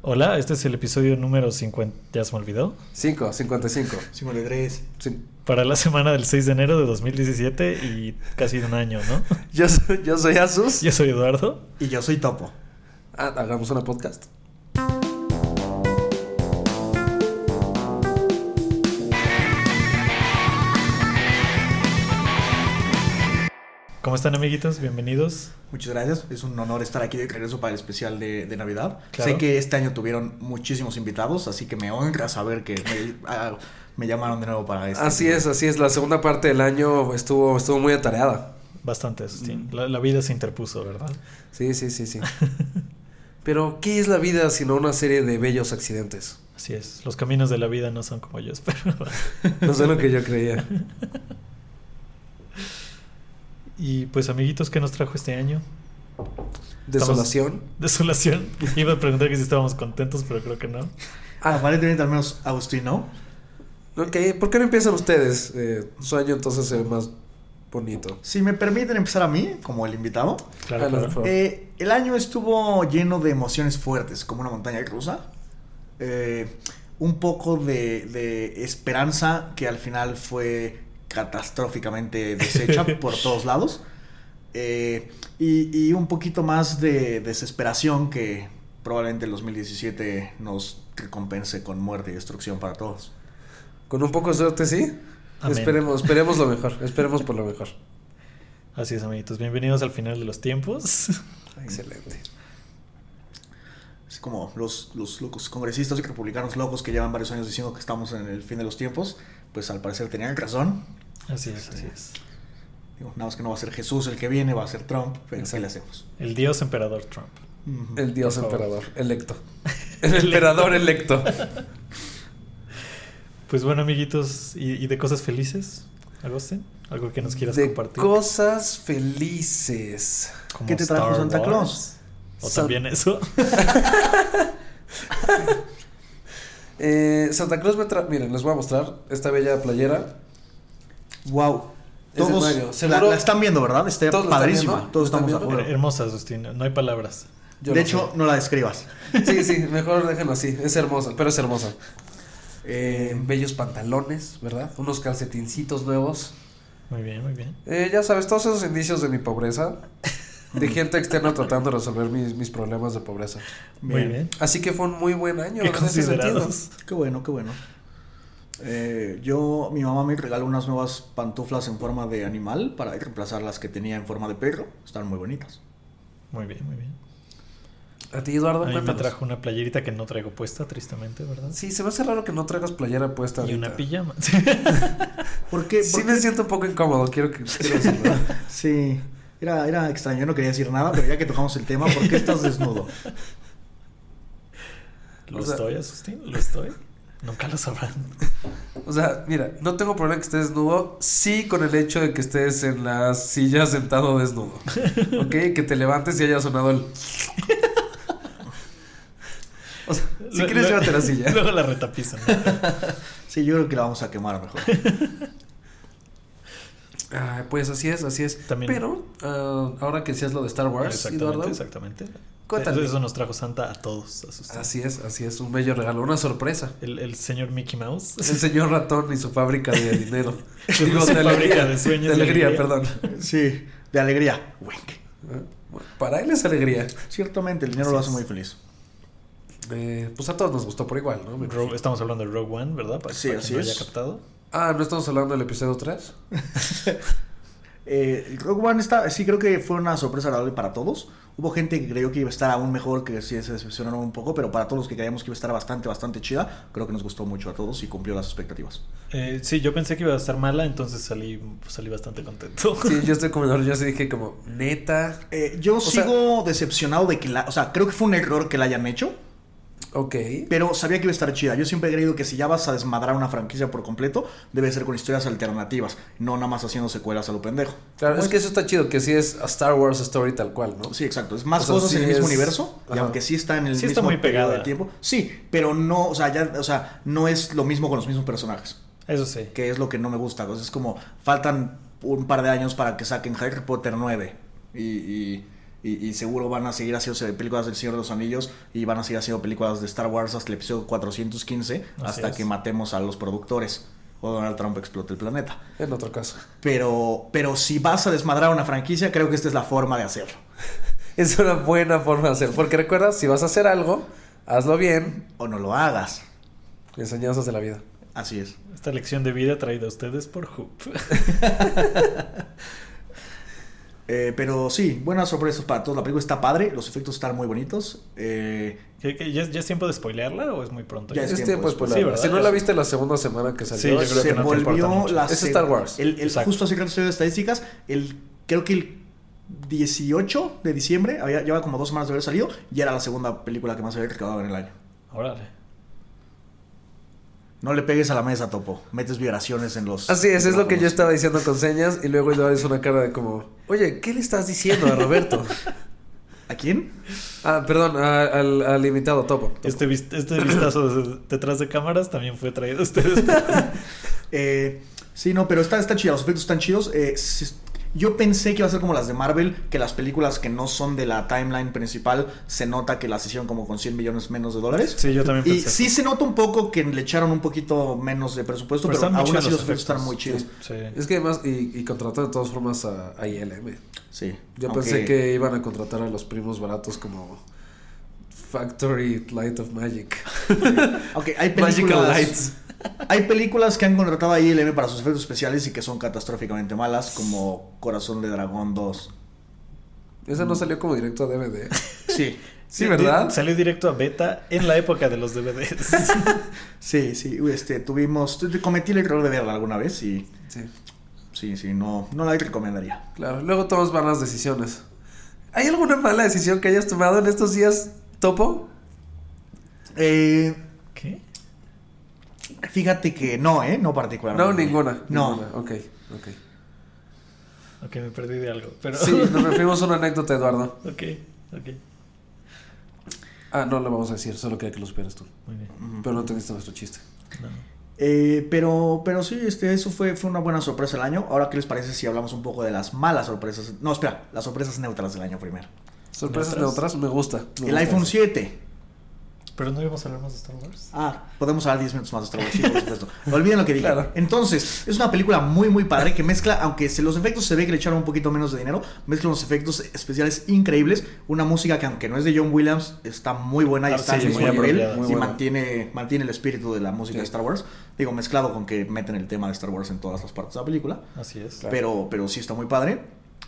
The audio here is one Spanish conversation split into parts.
Hola, este es el episodio número 50. ¿Ya se me olvidó? 5, 55. 53. Sí. Para la semana del 6 de enero de 2017 y casi un año, ¿no? Yo soy, yo soy Asus. Yo soy Eduardo. Y yo soy Topo. Ah, hagamos una podcast. ¿Cómo están, amiguitos? Bienvenidos. Muchas gracias. Es un honor estar aquí de regreso para el especial de, de Navidad. Claro. Sé que este año tuvieron muchísimos invitados, así que me honra saber que me, ah, me llamaron de nuevo para este. Así es, así es. La segunda parte del año estuvo, estuvo muy atareada. Bastante, Asustín. La, la vida se interpuso, ¿verdad? Sí, sí, sí, sí. Pero, ¿qué es la vida sino una serie de bellos accidentes? Así es. Los caminos de la vida no son como yo espero. No sé lo que yo creía. y pues, amiguitos, ¿qué nos trajo este año? Desolación. Desolación. Iba a preguntar que si estábamos contentos, pero creo que no. Ah, aparentemente al menos Agustín no. Ok, ¿por qué no empiezan ustedes? Eh, su año entonces se ve más bonito. Si me permiten empezar a mí, como el invitado. Claro, Ah, claro. Eh, el año estuvo lleno de emociones fuertes, como una montaña rusa. Eh, un poco de, de esperanza que al final fue catastróficamente deshecha por todos lados. Eh, y, y un poquito más de desesperación que probablemente el 2017 nos recompense con muerte y destrucción para todos. Con un poco de suerte, sí. Amén. Esperemos, esperemos lo mejor. Esperemos por lo mejor. Así es, amiguitos. Bienvenidos al final de los tiempos. Excelente. Es como los, los locos congresistas y republicanos locos que llevan varios años diciendo que estamos en el fin de los tiempos, pues al parecer tenían razón. Así es, así es. Digo, nada más que no va a ser Jesús el que viene, va a ser Trump, pero ¿qué le hacemos? El dios emperador Trump. El dios emperador, electo. El emperador electo. Pues bueno, amiguitos, ¿y, y de cosas felices? ¿Agustín? ¿Algo que nos quieras De compartir? cosas felices. Como ¿Qué te trajo Star Santa Wars? Claus? ¿O también eso? Eh, Santa Cruz me trajo. Miren, les voy a mostrar esta bella playera. Wow. Es de Todos Mario. la, Seguro- la están viendo, ¿verdad? Está ¿Todos la están padrísima. viendo? Todos ¿La están estamos viendo? acuerdo. Hermosa, Asustín. No hay palabras. Yo de no hecho, sé. no la describas. Sí, sí, mejor déjenlo así. Es hermosa, pero es hermosa. Eh, bellos pantalones, ¿verdad? Unos calcetincitos nuevos. Muy bien, muy bien. Eh, ya sabes, todos esos indicios de mi pobreza. De gente externa tratando de resolver mis, mis problemas de pobreza. Muy bien. Así que fue un muy buen año Qué en ese sentido. Qué bueno, qué bueno. Eh, yo, mi mamá me regaló unas nuevas pantuflas en forma de animal para reemplazar las que tenía en forma de perro. Están muy bonitas. Muy bien, muy bien. A ti, Eduardo, A mí me trajo una playerita que no traigo puesta, tristemente, ¿verdad? Sí, se me hace raro que no traigas playera puesta. Y ahorita. una pijama. ¿Por qué? Sí ¿Por me siento un poco incómodo, quiero que quiero decirlo. Sí, era, era extraño, yo no quería decir nada, pero ya que tocamos el tema, ¿por qué estás desnudo? ¿Lo O sea- estoy, Asustín? ¿Lo estoy? Nunca lo sabrán. O sea, mira, no tengo problema que estés desnudo, sí con el hecho de que estés en la silla sentado desnudo. ¿Ok? Que te levantes y haya sonado el... O sea, si Lo- quieres lo- llévate la silla. Luego la retapizan. ¿no? Sí, yo creo que la vamos a quemar mejor. Ah, pues así es, así es. También- Pero, ah, ahora que decías lo de Star Wars, exactamente, Eduardo, exactamente. Cuéntame. Eso nos trajo Santa a todos. Así es, así es, un bello regalo, una sorpresa. El, el señor Mickey Mouse. El señor ratón y su fábrica de dinero. Su Digo, fábrica de sueños De alegría, alegría. perdón. Sí, de alegría. Wink. Ah, Para él es alegría. Ciertamente, el dinero Así lo hace es. muy feliz. Eh, pues a todos nos gustó por igual, ¿no? Rogue- estamos hablando de Rogue One, ¿verdad? Para, Sí, para así quien no es. haya captado. Ah, ¿no estamos hablando del episodio 3? Eh, Rogue One está, sí creo que fue una sorpresa agradable para todos. Hubo gente que creyó que iba a estar aún mejor, que sí se decepcionaron un poco, pero para todos los que creíamos que iba a estar bastante, bastante chida, creo que nos gustó mucho a todos y cumplió las expectativas. Eh, sí, yo pensé que iba a estar mala, entonces salí, salí bastante contento. Sí, yo estoy como, yo sí dije como, neta. Eh, yo sea- sigo decepcionado de que la, o sea, creo que fue un error que la hayan hecho, Ok. pero sabía que iba a estar chida. Yo siempre he creído que si ya vas a desmadrar una franquicia por completo, debe ser con historias alternativas, no nada más haciendo secuelas a lo pendejo. Claro, es que eso está chido, que sí es a Star Wars Story tal cual, ¿no? Sí, exacto. Es más O sea, cosas sí en el mismo es- universo. Y aunque sí está en el Sí mismo está muy periodo pegada. de tiempo. Sí, pero no, o sea, ya, o sea, no es lo mismo con los mismos personajes. Eso sí. Que es lo que no me gusta. Entonces es como, faltan un par de años para que saquen Harry Potter 9. Y, y, Y, y seguro van a seguir haciendo películas del Señor de los Anillos y van a seguir haciendo películas de Star Wars hasta el episodio 415, Así hasta es. que matemos a los productores o Donald Trump explote el planeta. En otro caso. Pero, pero si vas a desmadrar una franquicia, creo que esta es la forma de hacerlo. Es una buena forma de hacer. Porque recuerda, si vas a hacer algo, hazlo bien. O no lo hagas. Enseñanzas de la vida. Así es. Esta lección de vida traída a ustedes por Hoop. Eh, pero sí, buenas sorpresas para todos. La película está padre, los efectos están muy bonitos. Eh, ¿Qué- qué- ¿Ya, ya es tiempo de spoilearla o es muy pronto? Ya Es, es tiempo de spoilerla. Sí, Si no la viste la segunda semana que salió, Sí, yo creo se que no volvió la Es Star Wars. El, justo así que estoy de estadísticas, el, creo que el 18 de diciembre, había, lleva como dos semanas de haber salido, y era la segunda película que más había recaudado en el año. Órale. No le pegues a la mesa, Topo. Metes vibraciones en los... Así es, es lo que yo estaba diciendo con señas y luego Eduardo hizo una cara de como, oye, ¿qué le estás diciendo a Roberto? ¿A quién? ah, perdón, a- al, al invitado Topo. Topo. Este, este vistazo de- detrás de cámaras también fue traído a ustedes. Eh, sí, no, pero está, está chida, los efectos están chidos. Eh, yo pensé que iba a ser como las de Marvel, que las películas que no son de la timeline principal se nota que las hicieron como con 100 millones menos de dólares. Sí, yo también Y pensé. sí eso. se nota un poco que le echaron un poquito menos de presupuesto, pero, están muy aún así los efectos están muy chidos. Sí. Es que además, y, y contrató de todas formas a, a ILM. Sí. Yo aunque- pensé que iban a contratar a los primos baratos como Factory Light of Magic. Aunque hay Magical películas... Lights. Hay películas que han contratado a ILM para sus efectos especiales y que son catastróficamente malas, como Corazón de Dragón 2. Esa no salió como directo a DVD. Sí. Sí, ¿verdad? Salió directo a beta en la época de los DVDs. Sí, sí. Este, tuvimos... tu- Cometí el error de verla alguna vez y... Sí, Sí, sí, no, no la recomendaría. claro. Luego tomas malas decisiones. ¿Hay alguna mala decisión que hayas tomado en estos días, Topo? Eh. Fíjate que no, ¿eh? No No, particularmente. ninguna. No. Ninguna. Ok, ok. Ok, me perdí de algo. Pero... Sí, nos referimos a una anécdota, Eduardo. ok, ok. Ah, no lo vamos a decir, solo quería que lo supieras tú. Muy bien. Pero no entendiste nuestro chiste. No. Eh, pero, pero sí, este, eso fue, fue una buena sorpresa del año. Ahora, ¿qué les parece si hablamos un poco de las malas sorpresas? No, espera, las sorpresas neutras del año primero. Sorpresas ¿Neutras? neutras, me gusta. me El gusta iPhone eso. 7. Pero no íbamos a hablar más de Star Wars. Ah, podemos hablar 10 minutos más de Star Wars, sí, por supuesto. Olviden lo que dije. Claro. Entonces, es una película muy, muy padre que mezcla, aunque se- los efectos se ve que le echaron un poquito menos de dinero, mezcla unos efectos especiales increíbles. Una música que, aunque no es de John Williams, está muy buena y está sí, muy nivel y buena. mantiene, mantiene el espíritu de la música Sí. de Star Wars. Digo, mezclado con que meten el tema de Star Wars en todas las partes de la película. Así es. Claro. Pero, pero sí está muy padre.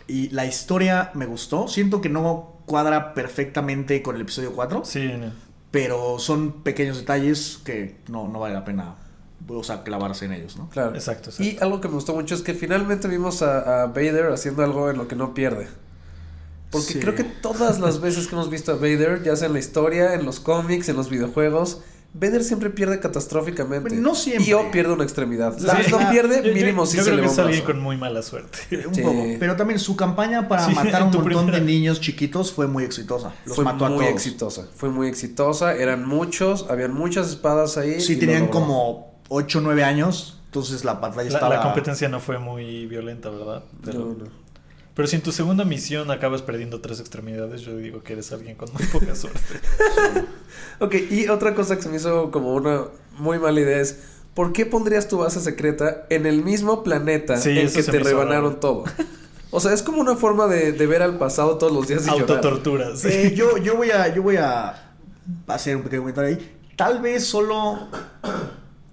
Y la historia me gustó. Siento que no cuadra perfectamente con el episodio 4. Sí, no. Pero son pequeños detalles que no, no vale la pena o sea, clavarse en ellos, ¿no? Claro. Exacto, exacto. Y algo que me gustó mucho es que finalmente vimos a, a Vader haciendo algo en lo que no pierde. Porque Sí. creo que todas las veces que hemos visto a Vader, ya sea en la historia, en los cómics, en los videojuegos, Vader siempre pierde catastróficamente. No siempre. Y o pierde una extremidad. Sí. Vez no pierde, Yo- yo- mínimo sí yo se creo le que va es alguien con muy mala suerte. Un Sí. poco. Pero también su campaña para Sí, matar a un montón primera- de niños chiquitos fue muy exitosa. Los fue mató a muy todos. exitosa. Fue muy exitosa. Eran muchos, habían muchas espadas ahí. Sí, lo tenían como 8 o 9 años. Entonces la batalla La, estaba. la competencia no fue muy violenta, ¿verdad? Pero, No, no. Pero si en tu segunda misión acabas perdiendo tres extremidades, yo digo que eres alguien con muy poca suerte. Ok, y otra cosa que se me hizo como una muy mala idea es, ¿por qué pondrías tu base secreta en el mismo planeta Sí, en que te rebanaron raro. todo? O sea, es como una forma de, de ver al pasado todos los días y llorar. Autotortura, sí. Eh, yo, yo voy a. Yo voy a hacer un pequeño comentario ahí. Tal vez solo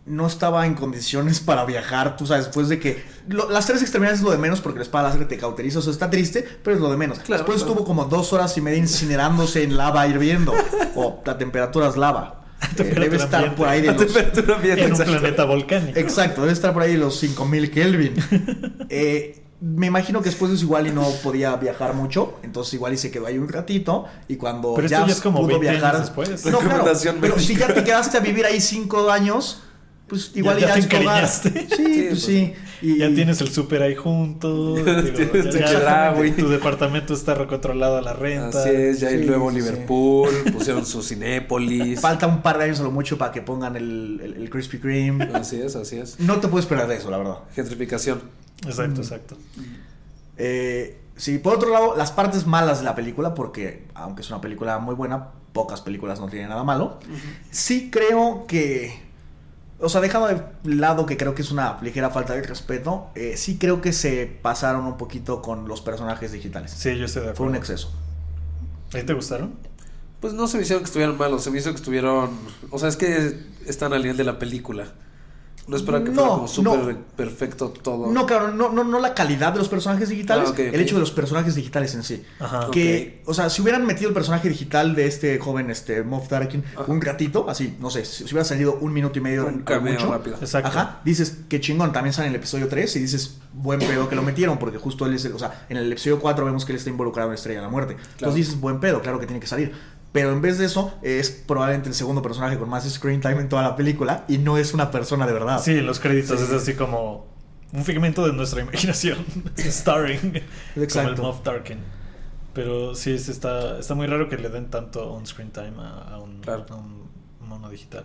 no estaba en condiciones para viajar, tú sabes, después de que... lo- las tres extremidades es lo de menos porque la espada láser te cauteriza, o sea, está triste, pero es lo de menos. Claro, después claro. estuvo como dos horas y media incinerándose en lava hirviendo, o la temperatura es lava. Eh, debe estar ambiente. por ahí de La los... temperatura ambiente, en un exacto. planeta volcánico. Exacto, debe estar por ahí de los 5000 Kelvin. Eh, me imagino que después de eso igual y no podía viajar mucho, entonces igual y se quedó ahí un ratito y cuando Pero esto ya es como pudo 20 años viajar después. No, claro, pero médica. si ya te quedaste a vivir ahí cinco años, pues igual Ya- ya, ya te. Sí, Sí, pues pues. sí. Y, Ya tienes el súper ahí junto. digo, Tienes tu ya- Chedraui. tu departamento está recontrolado a la renta. Así es, ya hay Sí, nuevo sí, Liverpool, pusieron su Cinépolis. falta un par de años a lo mucho para que pongan el, el, el Krispy Kreme. Así es, así es. No te puedes esperar de eso, la verdad. Gentrificación. Exacto, Mm. exacto. Eh, Sí, por otro lado, las partes malas de la película, porque aunque es una película muy buena, pocas películas no tienen nada malo. Sí creo que. O sea, dejando de lado que creo que es una ligera falta de respeto, eh, sí creo que se pasaron un poquito con los personajes digitales. Sí, yo estoy de Fue un acuerdo. exceso. ¿A ti te gustaron? Pues no se me hicieron que estuvieran malos, se me hizo que estuvieron. O sea, es que están al nivel de la película. No esperaba que No, fuera como súper no. perfecto todo. No, claro, no, no, no la calidad de los personajes digitales, Ah, ok, ok. el hecho de los personajes digitales en sí. Ajá. Que, o sea, si hubieran metido el personaje digital de este joven, este Moff Tarkin, Ajá. un ratito, así, no sé, si si hubiera salido un minuto y medio un cameo mucho, rápido. Exacto. Ajá, dices que chingón, también sale en el episodio 3 y dices, buen pedo que lo metieron, porque justo él es, el- o sea, en el episodio 4 vemos que él está involucrado en Estrella de la Muerte. Claro. Entonces dices, buen pedo, claro que tiene que salir. Pero en vez de eso, es probablemente el segundo personaje con más screen time en toda la película y no es una persona de verdad. Sí, los créditos Sí. es así como un figmento de nuestra imaginación. Starring. Como el Exacto. Moff Tarkin. Pero sí, sí está, está muy raro que le den tanto on-screen time a, a un, Claro. a un mono digital.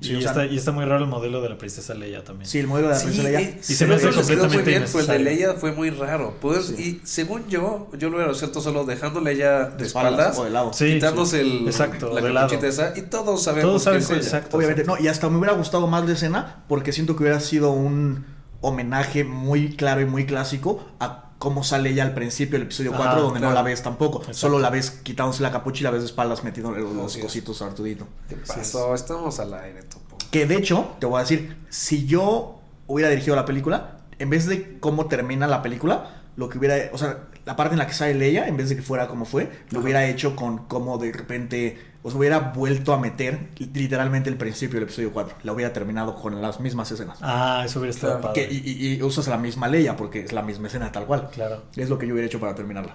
Sí, y, o sea, está, y está muy raro el modelo de la princesa Leia también. Sí, el modelo de la Sí, princesa Leia. y, Y se me hace eso les quedó muy completamente bien, pues el de. Leia fue muy raro. Pues, Sí. Y según yo, yo lo hubiera cierto solo dejando Leia de, de espaldas espaldas, o de lado. Sí, quitándose sí. el, Exacto, la de lado. capuchita esa, y todos sabemos Todos saben que es ella. exacto. Obviamente, no, y hasta me hubiera gustado más la escena porque siento que hubiera sido un homenaje muy claro y muy clásico a cómo sale ella al principio del episodio Ajá, 4, donde no la ves tampoco. Exacto. Solo la ves quitándose la capucha y la ves de espaldas metiendo los, cositos a Artudito. ¿Qué pasó? Estamos al aire, Topo. Que de hecho, te voy a decir, si yo hubiera dirigido la película, en vez de cómo termina la película, lo que hubiera, o sea, la parte en la que sale Leia, en vez de que fuera como fue, lo Ajá. hubiera hecho con cómo de repente, o sea, hubiera vuelto a meter literalmente el principio del episodio 4. La hubiera terminado con las mismas escenas. Ah, eso hubiera estado Claro, padre. Que, y, y- y usas la misma Leia porque es la misma escena tal cual. Claro. Es lo que yo hubiera hecho para terminarla.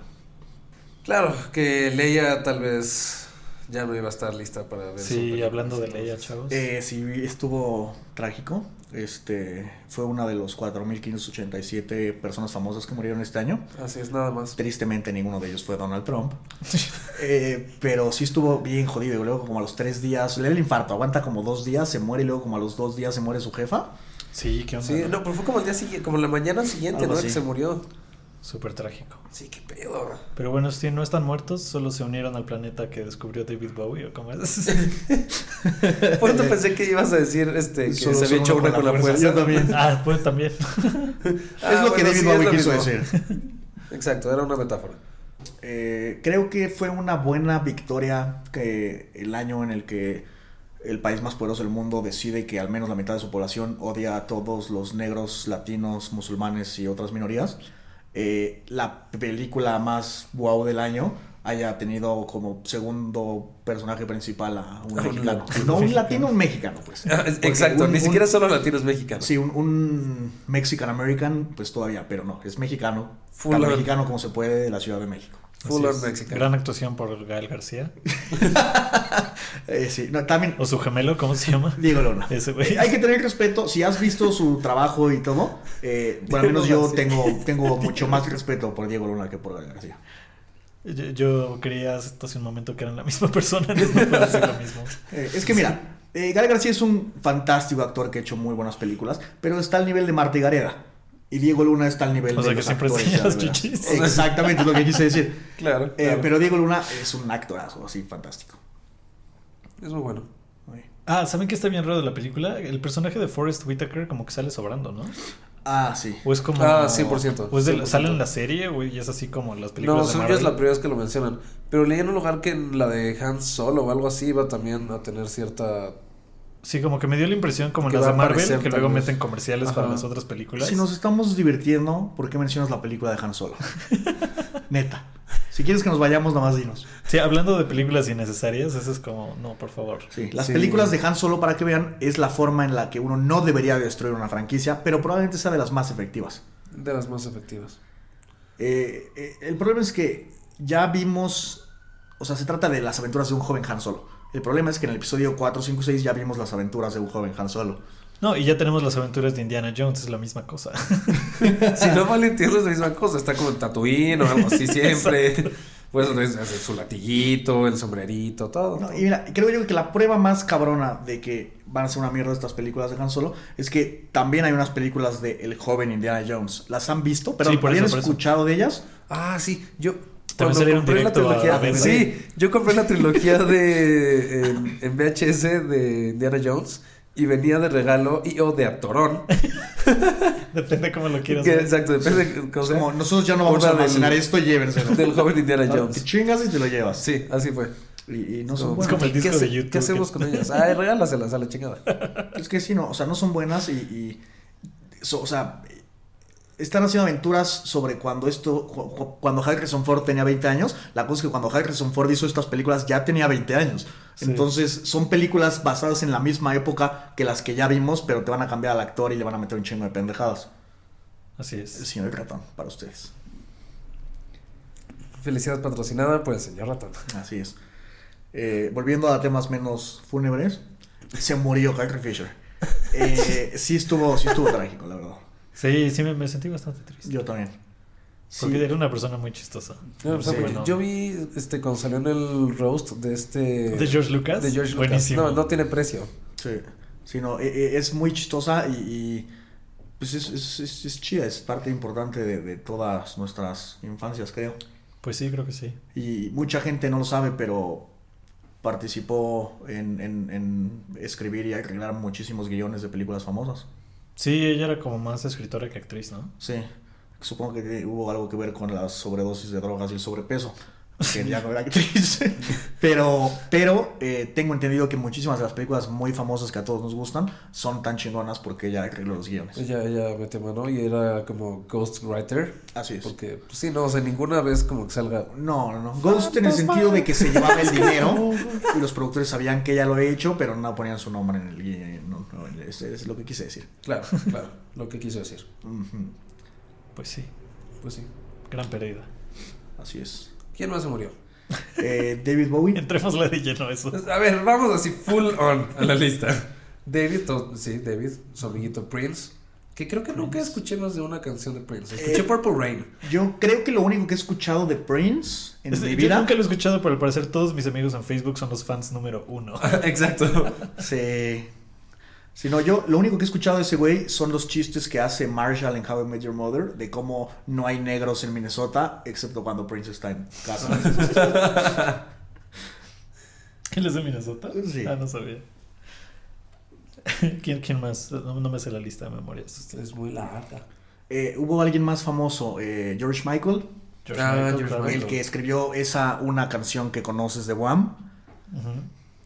Claro, que Leia tal vez ya no iba a estar lista para ver Sí, hablando de Leia, chavos. Eh, sí, estuvo trágico. Este fue una de los 4.587 personas famosas que murieron este año. Así es, nada más. Tristemente ninguno de ellos fue Donald Trump. Eh, pero sí estuvo bien jodido. Y luego como a los tres días, le da el infarto, aguanta como dos días, se muere y luego como a los dos días se muere su jefa. Sí, qué onda. Sí, no, pero fue como el día siguiente, como la mañana siguiente, Algo ¿no? así. Que se murió. Súper trágico. Sí, qué pedo. Pero bueno, si no están muertos, solo se unieron al planeta que descubrió David Bowie, ¿o cómo es? Por eso pensé que ibas a decir este, que Solo se había hecho una con la fuerza. Yo también. ah, pues también. Ah, es lo que David sí, Bowie quiso mismo. decir. Exacto, era una metáfora. Eh, creo que fue una buena victoria que el año en el que el país más poderoso del mundo decide que al menos la mitad de su población odia a todos los negros, latinos, musulmanes y otras minorías. Eh, la película más wow del año haya tenido como segundo personaje principal a un mexicano. latino. No, un latino, un mexicano, pues. Ah, Exacto, un- ni un- siquiera solo latinos mexicanos. Sí, un, un Mexican American, pues todavía, pero no, es mexicano. Full tan mexicano como se puede de la Ciudad de México. Full on. Gran actuación por Gael García. Eh, sí, no, también O su gemelo, ¿cómo se llama? Diego Luna. Ese güey. Eh, hay que tener respeto. Si has visto su trabajo y todo, eh, bueno, al menos yo tengo, tengo mucho más respeto por Diego Luna que por Gael García. Yo, yo creía hasta hace un momento que eran la misma persona, entonces no puedo decir lo mismo. Eh, es que mira, eh, Gael García es un fantástico actor que ha hecho muy buenas películas, pero está al nivel de Marta y Gareda. Y Diego Luna está al nivel O de sea, que los siempre actores enseña ya, las de veras. chichis. Exactamente, es lo que quise decir. Claro, Eh, claro. pero Diego Luna es un actorazo, así fantástico. Es muy bueno. Ah, ¿saben qué está bien raro de la película? El personaje de Forrest Whitaker como que sale sobrando, ¿no? Ah, sí. O es como... Ah, 100%. O es de- 100%. sale en la serie, güey, y es así como las No, películas de según yo es Marvel. la primera vez que lo mencionan. Pero leí en un lugar que en la de Han Solo o algo así iba también a tener cierta. Sí, como que me dio la impresión como en las de Marvel, que luego meten comerciales Ajá. para las otras películas. Si nos estamos divirtiendo, ¿por qué mencionas la película de Han Solo? Neta. Si quieres que nos vayamos, nada más dinos. Sí, hablando de películas innecesarias, eso es como, no, por favor. Sí, las Sí. películas de Han Solo, para que vean, es la forma en la que uno no debería destruir una franquicia, pero probablemente sea de las más efectivas. de las más efectivas. Eh, eh, el problema es que ya vimos, o sea, se trata de las aventuras de un joven Han Solo. El problema es que en el episodio 4, 5 y 6 ya vimos las aventuras de un joven Han Solo. No, y ya tenemos las aventuras de Indiana Jones, es la misma cosa. si no mal entiendo es la misma cosa. Está como en Tatooine o algo así siempre. Pues es- es su latiguito, el sombrerito, todo. No, y mira, creo yo que la prueba más cabrona de que van a ser una mierda estas películas de Han Solo es que también hay unas películas de El joven Indiana Jones. ¿Las han visto? Pero Sí, por ¿habían eso, por eso. escuchado de ellas? Ah, sí, yo. También salieron compré la directo a- trilogía. a sí, yo compré la trilogía de. En, en VHS de Indiana Jones. Y venía de regalo y o de actorón. Depende cómo lo quieras Que, exacto, depende de cómo como, nosotros ya no vamos a almacenar esto, llévenselo. Del joven Indiana Te Jones. chingas y te lo llevas. Sí, así fue. Y, y no son como- Es buenas. como el ¿qué disco hace- de YouTube ¿Qué hacemos que- con ellas? Ay, regálaselas a la chingada. Es que sí, no, o sea, no son buenas y, y- so- o sea, están haciendo aventuras sobre cuando esto, cu- cu- cuando Harrison Ford tenía 20 años. La cosa es que cuando Harrison Ford hizo estas películas ya tenía 20 años. Sí. Entonces, son películas basadas en la misma época que las que ya vimos, pero te van a cambiar al actor y le van a meter un chingo de pendejadas. Así El es. señor ratón, para ustedes. Felicidad patrocinada por el señor ratón. Así es. Eh, volviendo a temas menos fúnebres, se murió Carrie Fisher. Eh, sí estuvo, sí estuvo trágico, la verdad. Sí, sí, me, me sentí bastante triste. Yo también. Sí. Porque era una persona muy chistosa. No, o sea, Sí. porque Bueno. Yo vi este cuando salió en el roast de este. ¿De George Lucas? De George Lucas. Buenísimo. No, no tiene precio. Sí, sí, no, e- e- es muy chistosa y, y, pues es, es, es- es chida, es parte importante de, de todas nuestras infancias, creo. Pues sí, creo que sí. Y mucha gente no lo sabe, pero participó en, en- en escribir y arreglar muchísimos guiones de películas famosas. Sí, ella era como más escritora que actriz, ¿no? Sí, supongo que hubo algo que ver con las sobredosis de drogas y el sobrepeso, que ya no era actriz. pero pero eh, tengo entendido que muchísimas de las películas muy famosas que a todos nos gustan son tan chingonas porque ella arregló los guiones. Ella, ella metió mano y era como ghostwriter. Así es. Porque, pues sí, no, o sea, ninguna vez como que salga. No, no, no. Ghost en el sentido de que se llevaba el dinero y los productores sabían que ella lo había hecho, pero no ponían su nombre en el es, es lo que quise decir. Claro, claro, lo que quiso decir. Pues sí. Pues sí. Gran pérdida. Así es. ¿Quién más se murió? Eh, David Bowie. Entrémosle de lleno a eso. A ver, vamos así full on a la lista. David, sí, David, su amiguito Prince. Que creo que nunca escuché más de una canción de Prince. Escuché Eh, Purple Rain. Yo creo que lo único que he escuchado de Prince en Es- mi yo vida. nunca lo he escuchado, pero al parecer todos mis amigos en Facebook son los fans número uno. Exacto. Sí. Si no, yo lo único que he escuchado de ese güey son los chistes que hace Marshall en How I Met Your Mother de cómo no hay negros en Minnesota, excepto cuando Prince está en casa. ¿Él es de Minnesota? Sí. Ah, no sabía. ¿Quién, quién más? No, no me sé la lista de memoria. Es muy larga. Eh, hubo alguien más famoso, eh, George Michael, George Ah, Michael, George. Michael. el que escribió esa una canción que conoces de Wham. Ujú.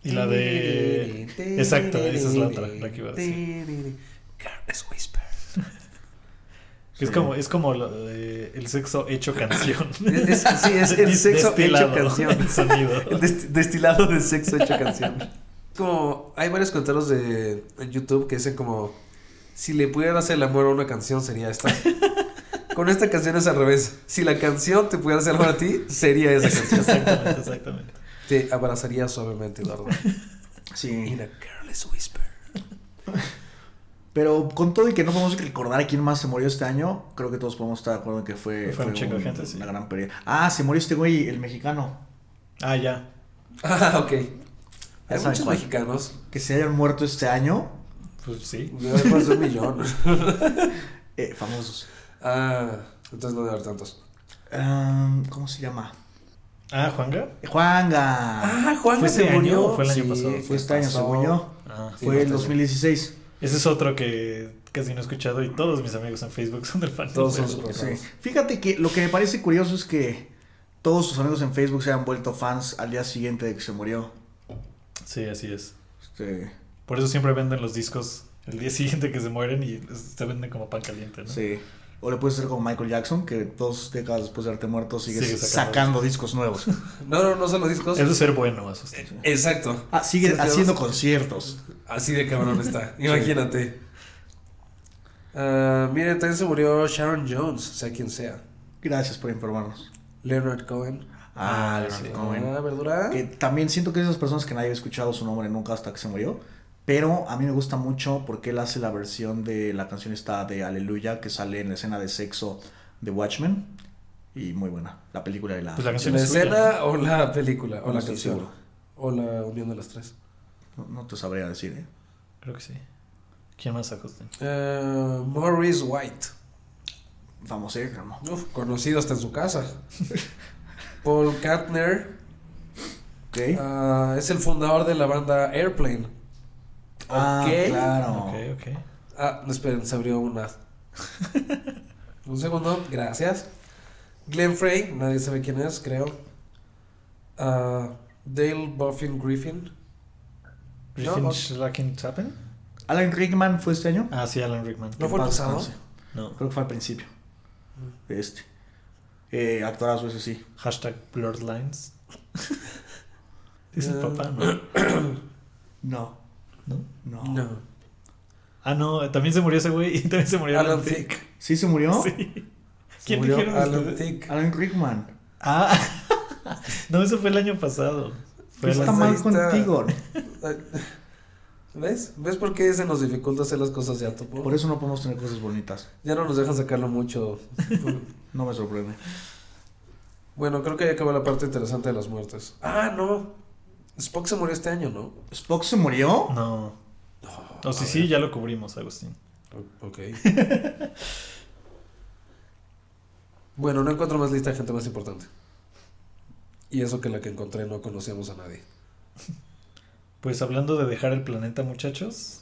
Y la de... Exacto, esa es la otra, la que iba a decir. Careless Whisper. Es como, es como lo de el sexo hecho canción. Es- sí, es el sexo destilado, hecho canción. el sonido. El dest- destilado de sexo hecho canción. Como hay varios comentarios de YouTube que dicen como si le pudiera hacer el amor a una canción sería esta. Con esta canción es al revés. Si la canción te pudiera hacer el amor a ti, sería esa canción. Exactamente, exactamente. Te abrazaría suavemente, Eduardo. Sí. In a careless whisper. Pero con todo y que no podemos recordar quién más se murió este año, creo que todos podemos estar de acuerdo en que fue, Fue un chingo de gente, sí. una gran pérdida. Ah, se murió este güey, el mexicano. Ah, ya. Ah, ok. Hay muchos cuál. mexicanos. Que se hayan muerto este año, Pues sí. Más de un millón. eh, famosos. Ah, entonces no debe haber tantos. ¿Cómo se llama? Ah, Juanga. Juanga. Ah, Juan ¿Fue se este año murió. o fue el año Sí, pasado? fue ¿qué este año, pasó? según yo. Ah. Sí, Fue el no, 2016. Ese es otro que casi no he escuchado y todos mis amigos en Facebook son del fan. Todos son Sí. Fíjate que lo que me parece curioso es que todos sus amigos en Facebook se han vuelto fans al día siguiente de que se murió. Sí, así es. Este, Por eso siempre venden los discos el día siguiente que se mueren y se venden como pan caliente, ¿no? sí. O le puedes hacer como Michael Jackson, que dos décadas después de haberte muerto sigues Sigue sacando, sacando discos nuevos. No, no, no son los discos. Es ser bueno. Exacto. Ah, sigue Sí, haciendo conciertos. Así de cabrón está. Imagínate. Ah, miren, también se murió Sharon Jones, sea quien sea. Gracias por informarnos. Leonard Cohen. Ah, Ah, Leonard sí. Cohen. Ah, ¿verdura? Que también siento que es de esas personas que nadie había escuchado su nombre nunca hasta que se murió. Pero a mí me gusta mucho porque él hace la versión de la canción esta de Aleluya que sale en la escena de sexo de Watchmen. Y muy buena. La película de la... Pues la canción ¿La es suya, escena o la película? O No la canción. seguro. O la unión de las tres. No, no te sabría decir, ¿eh? Creo que sí. ¿Quién más, Agustín? Ah, Maurice White. famosísimo. Uf, conocido hasta en su casa. Paul Kantner Ok. ah, es el fundador de la banda Airplane. Ah, ok. claro. Ok, ok. Ah, no, esperen, se abrió una. Un segundo, gracias. Glenn Frey, nadie sabe quién es, creo. Ah, Dale Buffin Griffin. Griffin No, Schlacken Chapin. Alan Rickman fue este año. Ah, sí, Alan Rickman. ¿No fue el pasado? No. Creo que fue al principio. De este. Eh, actorazo, ese sí. Hashtag Blurred Lines. Dice el Eh, papá, ¿no? No. ¿No? No. No. Ah, no, también se murió ese güey y también se murió Alan Alan Thicke. Thicke. ¿Sí se murió? Sí. Se ¿Quién murió dijeron Alan ustedes? Thicke. Alan Rickman. Ah, no, eso fue el año pasado. Fue ¿Qué el está año- mal está. contigo? ¿Ves? ¿Ves por qué se nos dificulta hacer las cosas ya, Topo? Por eso no podemos tener cosas bonitas. Ya no nos dejan sacarlo mucho. No me sorprende. bueno, creo que ya acabó la parte interesante de las muertes. Ah, no. Spock se murió este año, ¿no? ¿Spock se murió? No. O sí, a sí, ver. ya lo cubrimos, Agustín. O- Ok. bueno, no encuentro más lista de gente más importante. Y eso que la que encontré no conocíamos a nadie. Pues hablando de dejar el planeta, muchachos.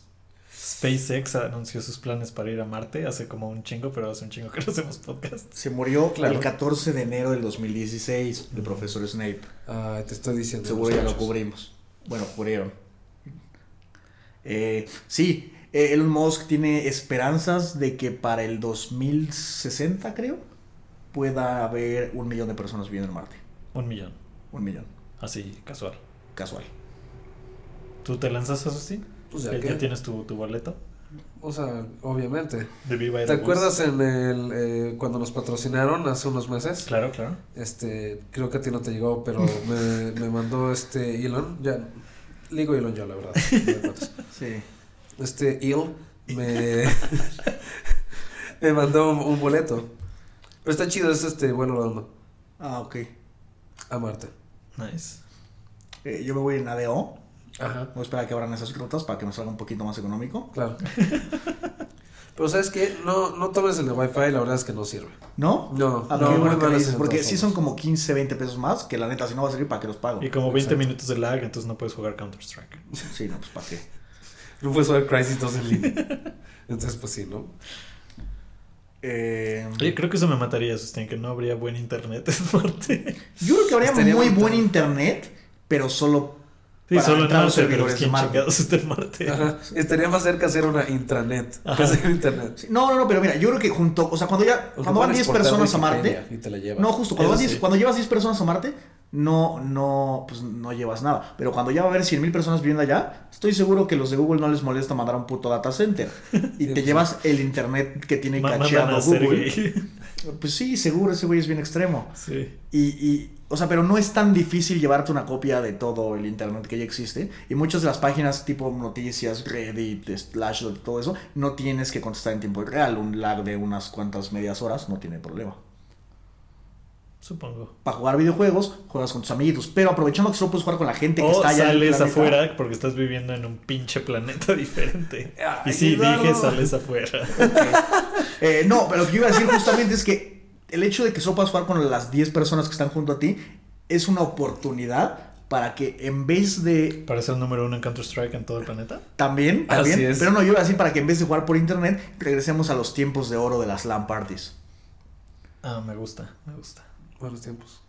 SpaceX anunció sus planes para ir a Marte hace como un chingo, pero hace un chingo que no hacemos podcast. Se murió Claro. el 14 de enero del 2016, el profesor Snape. Ah, te estoy diciendo. Seguro ya lo cubrimos. Bueno, cubrieron. Eh, sí, eh, Elon Musk tiene esperanzas de que para el 2060, creo, pueda haber un millón de personas viviendo en Marte. Un millón. Un millón, Así, casual. casual. ¿Tú te lanzas, Agustín? Pues ya ¿Ya, que. ya tienes tu, tu boleto? O sea, obviamente. De Viva ¿Te acuerdas en el eh, cuando nos patrocinaron hace unos meses? Claro, claro. Este, creo que a ti no te llegó, pero me, me mandó este Elon, ya, digo Elon yo, la verdad. Sí. Este Elon me, me mandó un, un boleto. Pero está chido, es este vuelo redondo Ah, ok. a Marte. Nice. Eh, yo me voy en ADO. Ajá. Voy a esperar a que abran esas rutas para que me salga un poquito más económico. Claro. Pero sabes qué, no, no tomes el de Wi-Fi, la verdad es que no sirve. ¿No? No, Ah, no, que dices, porque sí son como 15, 20 pesos más, que la neta si no va a servir, ¿para qué los pago? Y como 20 Exacto. minutos de lag, entonces no puedes jugar Counter-Strike. Sí, no, pues ¿para qué? No puedes jugar Crisis 2 en línea. Entonces, pues sí, ¿no? Eh, Oye, creo que eso me mataría, Sustín, que no habría buen internet en Marte. yo creo que habría Estaría muy buen internet, pero solo Sí, Para solo en entrar a los Marte, pero servidores de ¿quién Marte. chingados está en Marte? Ajá. Estaría más cerca hacer una intranet que hacer internet. Sí, No, no, no, pero mira, yo creo que junto, o sea, cuando ya Porque cuando van pueden 10 exportar personas a Marte, Y te la llevas. no, justo, cuando, Eso vas 10 sí. cuando llevas 10 personas a Marte, no, no, pues no llevas nada. Pero cuando ya va a haber 100 mil personas viviendo allá, estoy seguro que los de Google no les molesta mandar un puto data center. Y Sí, te llevas el internet que tiene cacheado Google. Pues sí, seguro, ese güey es bien extremo. Sí. Y, y, o sea, pero no es tan difícil llevarte una copia de todo el internet que ya existe. Y muchas de las páginas tipo noticias, Reddit, Slash, todo eso, no tienes que contestar en tiempo real. Un lag de unas cuantas medias horas no tiene problema. Supongo. Para jugar videojuegos, juegas con tus amiguitos. Pero aprovechando que solo puedes jugar con la gente que está allá. en el sales planeta. afuera porque estás viviendo en un pinche planeta diferente. Ay, y sí, dije sales afuera. Eh, no, pero lo que yo iba a decir justamente es que el hecho de que solo puedas jugar con las 10 personas que están junto a ti es una oportunidad para que en vez de Para ser el número uno en Counter-Strike en todo el planeta. También, Así también. es. Pero no, yo iba a decir para que en vez de jugar por internet, regresemos a los tiempos de oro de las LAN parties. Ah, me gusta, me gusta. Buenos tiempos.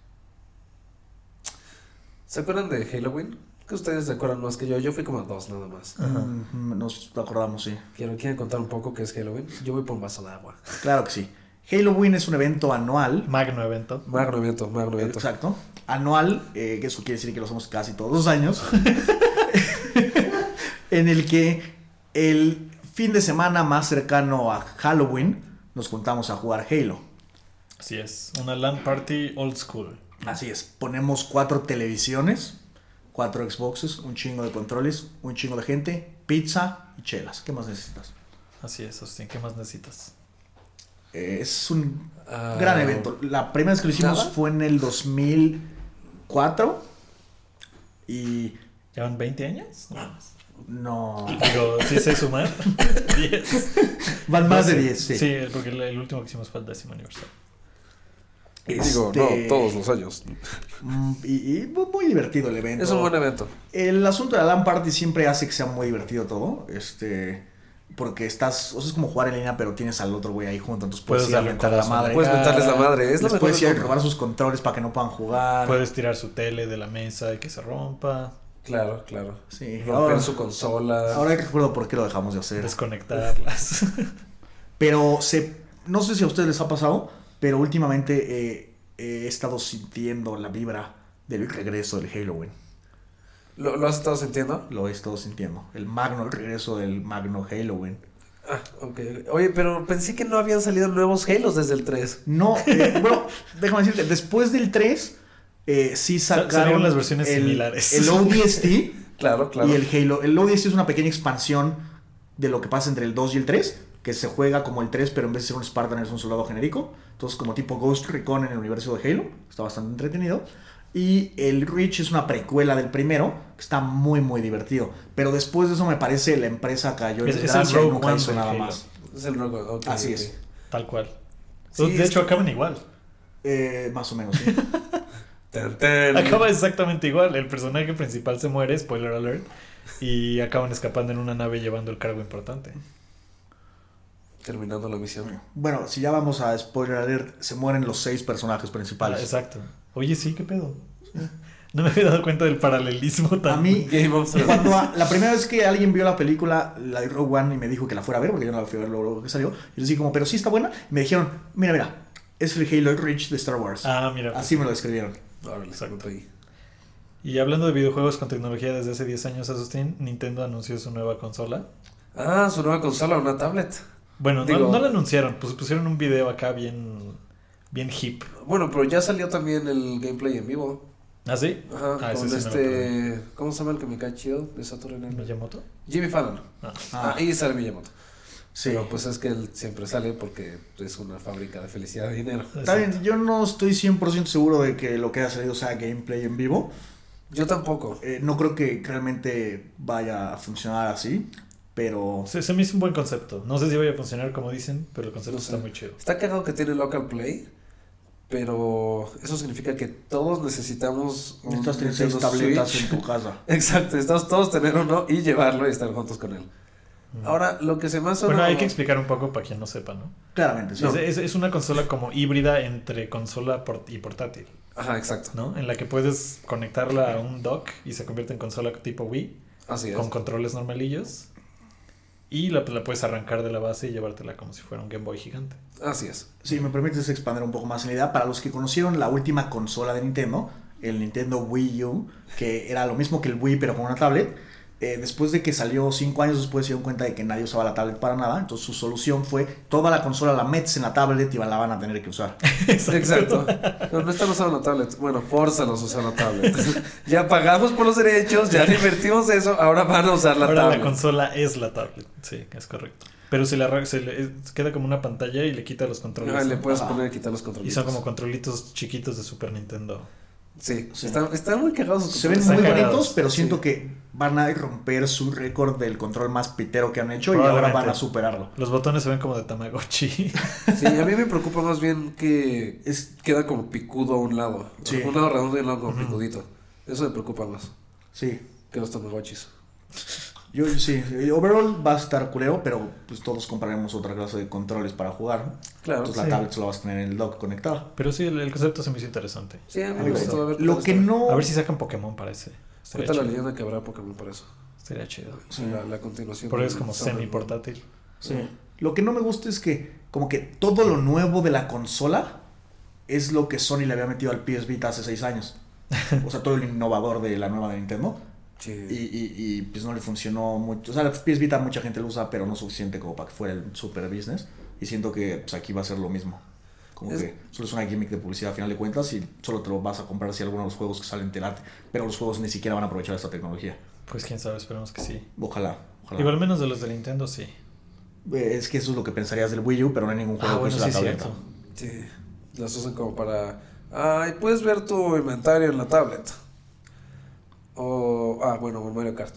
¿Se acuerdan de Halloween? Que ustedes se acuerdan más que yo. Yo fui como a dos nada más. Ajá. Mm, nos acordamos, sí. ¿Quieren, ¿Quieren contar un poco qué es Halloween? Yo voy por un vaso de agua. Claro que sí. Halloween es un evento anual. Magno evento. Magno evento, magno evento. Exacto. Anual, eh, que eso quiere decir que lo hacemos casi todos los años. en el que el fin de semana más cercano a Halloween nos juntamos a jugar Halo. Así es. Una LAN party old school. Así es, ponemos cuatro televisiones, cuatro Xboxes, un chingo de controles, un chingo de gente, pizza y chelas. ¿Qué más necesitas? Así es, Austin. ¿Qué más necesitas? Es un Ah, gran evento. La primera vez que lo hicimos ¿Nada? fue en el 2004 y ¿Llevan 20 años? No. No. Digo, sí sé sumar. 10. Van más de No sé. 10, sí. Sí, porque el, el último que hicimos fue el décimo aniversario. Digo, Este, no, todos los años. mm, Y, y muy muy divertido el evento. Es un buen evento. El asunto de la LAN Party siempre hace que sea muy divertido todo. Este. Porque estás. O sea, es como jugar en línea, pero tienes al otro güey ahí junto. Entonces puedes, Puedes ir a darle mentar a la madre. Puedes mentarles la madre. Es lo Les mejor puedes ir a robar sus controles para que no puedan jugar. Puedes tirar su tele de la mesa y que se rompa, Claro, claro. Sí. Romper Ahora, su consola. ahora recuerdo por qué lo dejamos de hacer. desconectarlas. Pero se, no sé si a ustedes les ha pasado, pero últimamente eh, he estado sintiendo la vibra del regreso del Halloween. ¿Lo, lo has estado sintiendo? Lo he estado sintiendo. El magno regreso del magno Halloween. Ah, ok. Oye, pero pensé que no habían salido nuevos Halos desde el 3. No, eh, bueno, déjame decirte, después del 3, eh, sí Sa- sacaron salieron las versiones el, similares. El ODST Claro, claro. y el Halo. El ODST es una pequeña expansión de lo que pasa entre el 2 y el 3, que se juega como el 3, pero en vez de ser un Spartan es un soldado genérico. Entonces, como tipo Ghost Recon en el universo de Halo, está bastante entretenido. Y el Reach es una precuela del primero, que está muy, muy divertido. Pero después de eso, me parece la empresa cayó en Es- es el Rogue nunca One hizo nada Halo. más. Es el Rogue One, ok, Así es. Tal cual. Sí, de hecho, que- acaban igual. Eh, más o menos, sí. Acaba exactamente igual. El personaje principal se muere, spoiler alert. Y acaban escapando en una nave llevando el cargo importante. Terminando la misión. Bueno, si ya vamos a spoiler alert, se mueren los seis personajes Ah, principales. exacto. Oye, sí, ¿qué pedo? No me había dado cuenta del paralelismo tan... A mí, Game of Thrones. cuando a- la primera vez que alguien vio la película, la de Rogue One, y me dijo que la fuera a ver, porque yo no la fui a ver luego, luego que salió, yo les dije como, pero sí está buena, y me dijeron, mira, mira, es el Halo Reach de Star Wars. Ah, mira. pues, Así me lo describieron. Órale, Exacto. punto ahí. Y hablando de videojuegos con tecnología desde hace 10 años, Asustín, Nintendo anunció su nueva consola. Ah, su nueva consola, una tablet. Bueno, no- no, la anunciaron, pues pusieron un video acá bien, bien hip. Bueno, pero ya salió también el gameplay en vivo. ¿Ah, sí? Ajá, Ah, con sí este. ¿Cómo se llama el que me cae chido de Saturn Night Live? ¿Miyamoto? Jimmy Fallon. Ah. Ah, y sale Miyamoto. Sí. Pero pues es que él siempre sale porque es una fábrica de felicidad y dinero. Está bien, yo no estoy 100% seguro de que lo que haya salido sea gameplay en vivo. Yo tampoco. Eh, no creo que realmente vaya a funcionar así, pero... Se, se me hizo un buen concepto. No sé si vaya a funcionar como dicen, pero el concepto No sé. está muy chido. Está cagado que tiene local play. Pero eso significa que todos necesitamos un seis Nintendo tabletas Switch. en tu casa. Exacto, necesitamos todos tener uno y llevarlo y estar juntos con él. Mm. Ahora, lo que se hace. Bueno, hay que explicar un poco para quien no sepa, ¿no? Claramente, sí. Es, es- es una consola como híbrida entre consola port- y portátil, Ajá, exacto. ¿no? En la que puedes conectarla a un dock y se convierte en consola tipo Wii, Así es. con controles normalillos. Y la, la puedes arrancar de la base y llevártela como si fuera un Game Boy gigante. Así es. Si me permites expandir un poco más en la idea, para los que conocieron la última consola de Nintendo, el Nintendo Wii U, que era lo mismo que el Wii pero con una tablet, eh, después de que salió cinco años después se dieron cuenta de que nadie usaba la tablet para nada, entonces su solución fue toda la consola la metes en la tablet y la van a tener que usar. Exacto. No, no están usando la tablet. Bueno, fórzalos a usar la tablet. ya pagamos por los derechos, ya invertimos eso, ahora van a usar la Ahora tablet. la consola es la tablet, sí, es correcto. Pero si la se le, es- queda como una pantalla y le quita los controles. Ajá, le puedes poner y quitar los Y controles. son como controlitos chiquitos de Super Nintendo. Sí, Sí. Están, están muy cagados. Se ven muy bonitos, pero sí. siento que van a romper su récord del control más pitero que han hecho y ahora van a superarlo. Los botones se ven como de Tamagotchi. Sí, a mí me preocupa más bien que Es, queda como picudo a un lado. Sí. Un lado redondo y un lado como picudito. Eso me preocupa más sí, que los tamagotchis. Yo sí, eh, overall va a estar culero, pero pues todos compraremos otra clase de controles para jugar. Claro. Entonces sí. la tablet solo vas a tener en el dock conectada. Pero sí, el, el concepto se me hizo interesante. Sí, a mí me gustó. A ver, Lo qué que tal no... A ver si sacan Pokémon para ese. Cuenta la leyenda que habrá Pokémon por eso. Estaría chido. Sí. La, la continuación. Porque es como semi portátil. Sí. Lo que no me gusta es que como que todo lo nuevo de la consola es lo que Sony le había metido al PS Vita hace seis años. O sea, todo el innovador de la nueva de Nintendo. Sí. Y, y, y, pues no le funcionó mucho. O sea, PS Vita mucha gente lo usa, pero no suficiente como para que fuera el super business. Y siento que pues, aquí va a ser lo mismo. Como Es- que solo es una gimmick de publicidad a final de cuentas y solo te lo vas a comprar si alguno de los juegos que salen te late. Pero los juegos ni siquiera van a aprovechar esta tecnología. Pues quién sabe, esperemos que sí. Ojalá. ojalá. Igual menos de los de Nintendo, sí. Eh, Es que eso es lo que pensarías del Wii U, pero no hay ningún juego Ah, que bueno, use sí, la tableta. cierto. Sí. Las usan como para. Ay, puedes ver tu inventario en la tablet. O. Ah, bueno, en Mario Kart.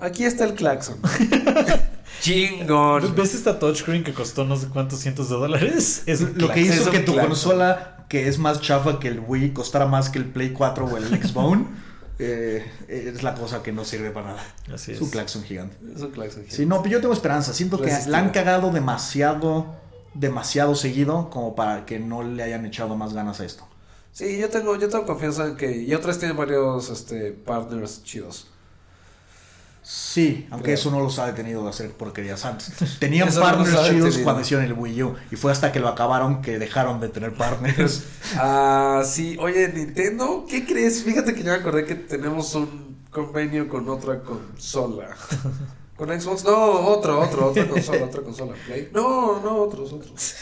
Aquí está el claxon. Chingón. ¿Ves esta touchscreen que costó no sé cuántos cientos de dólares? Es Lo que claxon. Es hizo un que tu claxon. consola, que es más chafa que el Wii, costara más que el Play 4 o el Xbox, eh, es la cosa que no sirve para nada. Así Es es. un claxon gigante. Es un claxon. Sí, no, pero yo tengo esperanza. Siento que la han cagado demasiado, demasiado seguido como para que no le hayan echado más ganas a esto. Sí, yo tengo, yo tengo confianza en que. Y otras tienen varios este, partners chidos. Sí, aunque Creo. eso no los ha detenido de hacer porquerías antes. Tenían Eso no partners ha chidos cuando hicieron el Wii U. Y fue hasta que lo acabaron que dejaron de tener partners. Ah, sí. Oye, Nintendo, ¿qué crees? Fíjate que yo me acordé que tenemos un convenio con otra consola. ¿Con Xbox? No, otro, otro, otra consola, otra consola. ¿Play? No, no, otros, otros.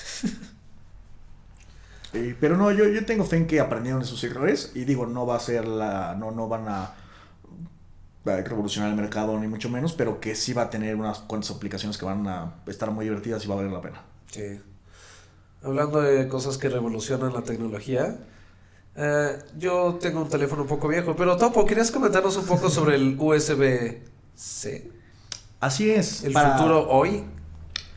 Eh, pero no, yo, yo tengo fe en que aprendieron de sus errores. Y digo, no va a ser la. No, no van a, a revolucionar el mercado, ni mucho menos. Pero que sí va a tener unas cuantas aplicaciones que van a estar muy divertidas y va a valer la pena. Sí. Hablando de cosas que revolucionan la tecnología, eh, yo tengo un teléfono un poco viejo, pero Topo, ¿querías comentarnos un poco sobre el USB-C? Así es. El para- futuro hoy.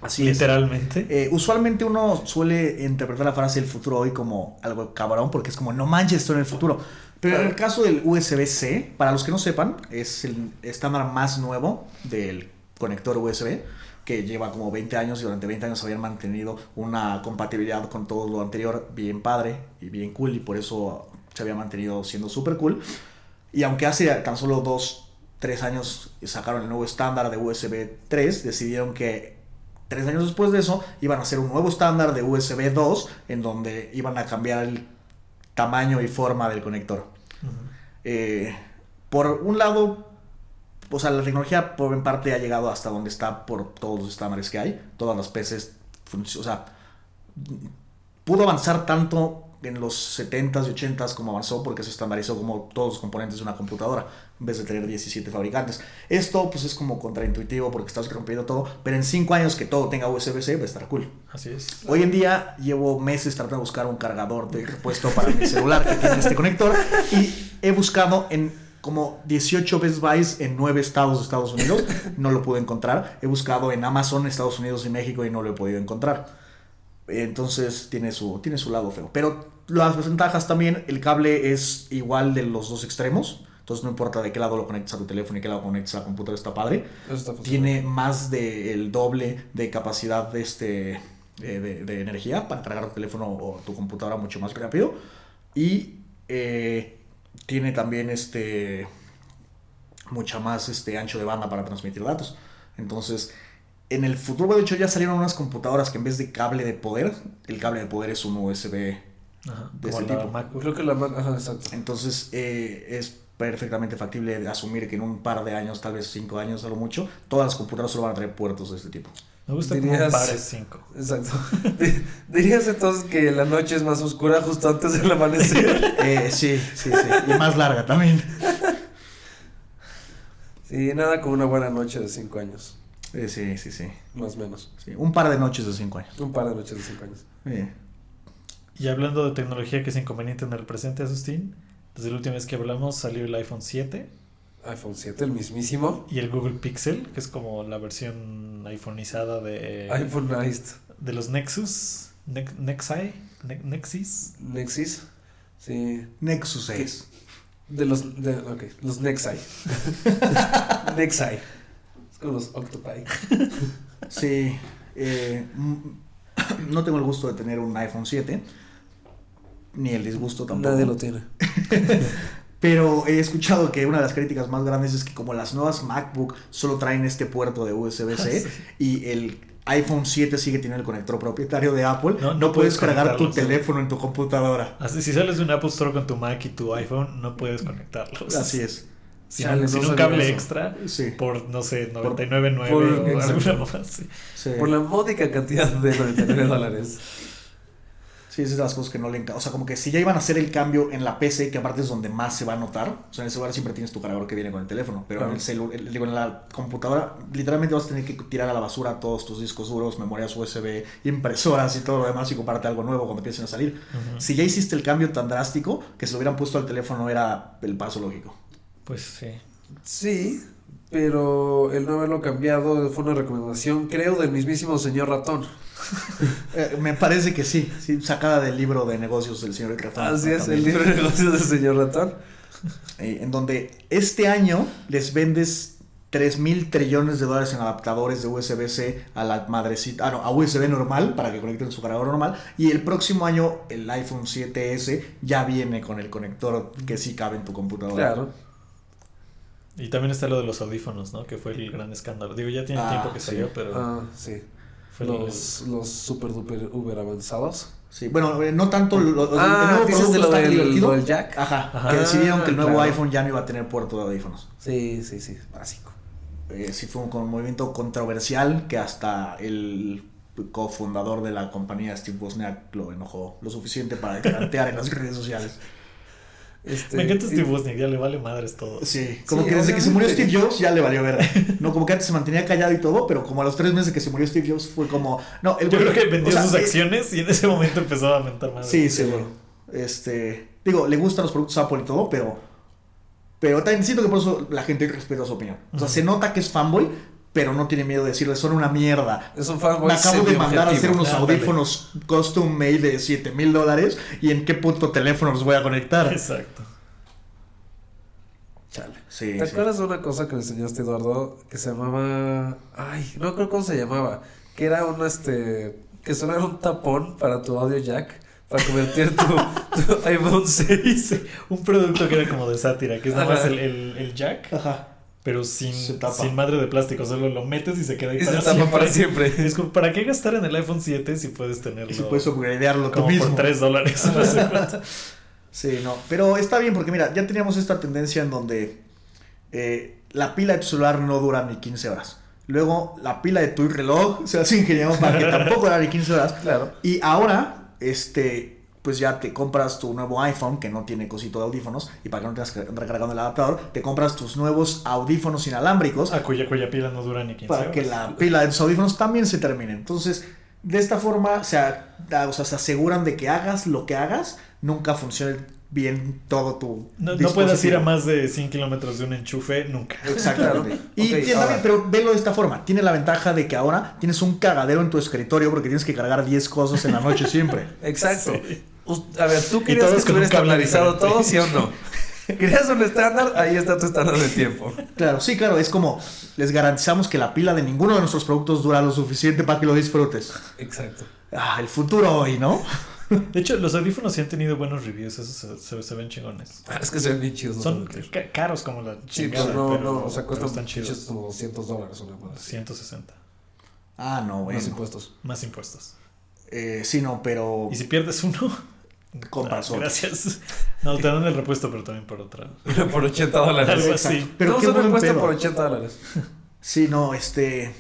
Así es. Literalmente. Eh, usualmente uno suele interpretar la frase el futuro hoy como algo cabrón, porque es como, no manches, esto en el futuro. Pero en el caso del USB-C, para los que no sepan, es el estándar más nuevo del conector USB, que lleva como 20 años y durante 20 años habían mantenido una compatibilidad con todo lo anterior bien padre y bien cool, y por eso se había mantenido siendo súper cool. Y aunque hace tan solo 2, 3 años sacaron el nuevo estándar de USB 3, decidieron que Tres años después de eso, iban a hacer un nuevo estándar de USB 2, en donde iban a cambiar el tamaño y forma del conector. Eh, por un lado, o sea, la tecnología por en parte ha llegado hasta donde está por todos los estándares que hay. Todas las PCs, o sea, pudo avanzar tanto en los 70s y 80s como avanzó porque se estandarizó como todos los componentes de una computadora en vez de tener 17 fabricantes. Esto pues es como contraintuitivo porque estás rompiendo todo, pero en 5 años que todo tenga USB-C va a estar cool. Así es. Hoy en día llevo meses tratando de buscar un cargador de repuesto para mi celular que tiene este conector y he buscado en como 18 Best Buys en 9 estados de Estados Unidos, no lo pude encontrar. He buscado en Amazon, Estados Unidos y México y no lo he podido encontrar. Entonces tiene su, tiene su lado feo. Pero las ventajas también, el cable es igual de los dos extremos. Entonces no importa de qué lado lo conectes a tu teléfono y qué lado conectes a la computadora, está padre está tiene más del doble de capacidad de, este, eh, de, de energía para cargar tu teléfono o tu computadora mucho más rápido. Y eh, tiene también este mucha más este ancho de banda para transmitir datos. Entonces, en el futuro, de hecho, ya salieron unas computadoras que en vez de cable de poder, el cable de poder es un USB. Ajá, De como ese la tipo. MacBook. Creo que la Mac, ajá, exacto. Entonces, eh, es perfectamente factible de asumir que en un par de años, tal vez cinco años a lo mucho, todas las computadoras solo van a tener puertos de este tipo. Me gusta como Dirías- un par es 5. Exacto. Di- ¿Dirías entonces que la noche es más oscura justo antes del amanecer? Eh, sí, sí, sí. Y más larga también. Sí, nada como una buena noche de 5 años, Eh, sí, sí, sí, más o menos. sí. Un par de noches de cinco años. Un par de noches de 5 años. Eh, Y hablando de tecnología que es inconveniente en el presente, Asustín, desde la última vez que hablamos salió el iPhone 7 iPhone 7, el mismísimo. y el Google Pixel, que es como la versión iPhoneizada de, iPhone Iced. de los Nexus, Ne- Nexi, Ne- Nexis. Nexus. Sí. Nexus 6. De los. De, ok, los Nexi. Nexi. Como los Octopi. Sí. eh, mm, no tengo el gusto de tener un iPhone 7. Ni el disgusto tampoco. Nadie lo tiene. Pero he escuchado que una de las críticas más grandes es que como las nuevas MacBook solo traen este puerto de USB-C y el iPhone 7 sigue teniendo el conector propietario de Apple, No, no, no puedes puedes cargar tu sí. teléfono en tu computadora. Así, si sales de un Apple Store con tu Mac y tu iPhone, no puedes conectarlos. Así es. Sin, Chale, sin no un cable eso. extra Sí. por, no sé, Por- 99.9 por- o alguna más. sí. Sí. Por la módica cantidad de 99 dólares. Sí, esas son las cosas que no le encantan. O sea, como que si ya iban a hacer el cambio en la PC, que aparte es donde más se va a notar. O sea, en el celular siempre tienes tu cargador que viene con el teléfono. Pero en el celu el- digo, en la computadora, literalmente vas a tener que tirar a la basura todos tus discos duros, memorias USB, impresoras y todo lo demás y comprarte algo nuevo cuando empiecen a salir. Si ya hiciste el cambio tan drástico, que se lo hubieran puesto al teléfono era el paso lógico. Pues sí. Sí, pero el no haberlo cambiado fue una recomendación, creo, del mismísimo señor ratón. Eh, me parece que sí, sí, sacada del libro de negocios del señor Ratón. Así es, también. el libro de negocios del señor ratón. Eh, en donde este año les vendes 3 mil trillones de dólares en adaptadores de USB-C a la madrecita, ah, no, a USB normal para que conecten su cargador normal. Y el próximo año el iPhone 7S ya viene con el conector que sí cabe en tu computadora. Claro. Y también está lo de los audífonos, ¿no? Que fue el gran escándalo. Digo, ya tiene Ah, tiempo que sí. salió, pero Ah, sí. fue el- Los, los super duper uber avanzados. Sí, bueno, eh, no tanto lo, Ah, el nuevo de lo del- divertido. lo del jack. Ajá, Ajá. que decidieron Ah, que el nuevo claro. iPhone ya no iba a tener puerto de audífonos. Sí, sí, sí, básico. Eh, sí fue un, un movimiento controversial que hasta el cofundador de la compañía, Steve Wozniak, lo enojó lo suficiente para plantear en las redes sociales. Este, Me encanta Steve Wozniak, ya le vale madres todo. Sí, como Sí, que desde que se murió. Steve Jobs ya le valió ver. No, como que antes se mantenía callado y todo, pero como a los tres meses que se murió Steve Jobs fue como... No, el Yo creo que vendió o sea, sus acciones y en ese momento empezó a mentar madres. Sí, seguro. Este, digo, le gustan los productos Apple y todo, pero pero también siento que por eso la gente respeta su opinión. O sea, se nota que es fanboy, pero no tiene miedo de decirle, son una mierda. Es un fanboy Me acabo de mandar a hacer unos audífonos custom made de 7 mil dólares y en qué puto teléfono los voy a conectar. Exacto. Chale. Sí, ¿Te sí. acuerdas de una cosa que me enseñaste, Eduardo? Que se llamaba. Ay, no creo cómo se llamaba. Que era un este. Que solo era un tapón para tu audio jack. Para convertir tu, tu iPhone 6. Un producto que era como de sátira, que es nada más el, el jack, Ajá. Pero sin, Se sin madre de plástico. Solo lo metes y se queda ahí se para tapa siempre. para siempre. Es como, ¿para qué gastar en el iPhone 7 si puedes tenerlo Y si puedes upgradearlo tú como mismo. por 3 dólares? no sé. Sí, no. Pero está bien porque mira, ya teníamos esta tendencia en donde eh, la pila de tu celular no dura ni 15 horas. Luego la pila de tu reloj se las ingeniamos para que tampoco dura ni 15 horas. Claro. Y ahora, este, pues ya te compras tu nuevo iPhone que no tiene cosito de audífonos y para que no tengas que andar cargando el adaptador, te compras tus nuevos audífonos inalámbricos A cuya, cuya pila no dura ni 15 para horas. que la pila de tus audífonos también se termine. Entonces, de esta forma se, o sea, se aseguran de que hagas lo que hagas, nunca funcione bien todo tu No, no puedes ir a más de 100 kilómetros de un enchufe nunca. Exactamente. Claro. Y Ok, tiene- pero velo de esta forma. Tiene la ventaja de que ahora tienes un cagadero en tu escritorio porque tienes que cargar 10 cosas en la noche siempre. Exacto. Sí. A ver, ¿tú querías que estuviera estandarizado todo, sí o no? ¿Querías un estándar? Ahí está tu estándar de tiempo. Claro, sí, claro. Es como les garantizamos que la pila de ninguno de nuestros productos dura lo suficiente para que lo disfrutes. Exacto. Ah, el futuro hoy, ¿no? De hecho, los audífonos sí han tenido buenos reviews, esos se, se- se ven chingones. Ah, Es que se ven bien chidos. no Son ca- caros como la Sí, chingada, pues no, pero, no, o sea, pero cuestan chidos. como 200 dólares una más. 160. Ah, no, bueno. Más impuestos. Más impuestos. Eh, sí, no, pero Y si pierdes uno, compras ah, otro. gracias. No, te dan el repuesto, pero también por otra. por 80 dólares. Algo así. Pero qué pedo. por 80 dólares. Sí, no, este.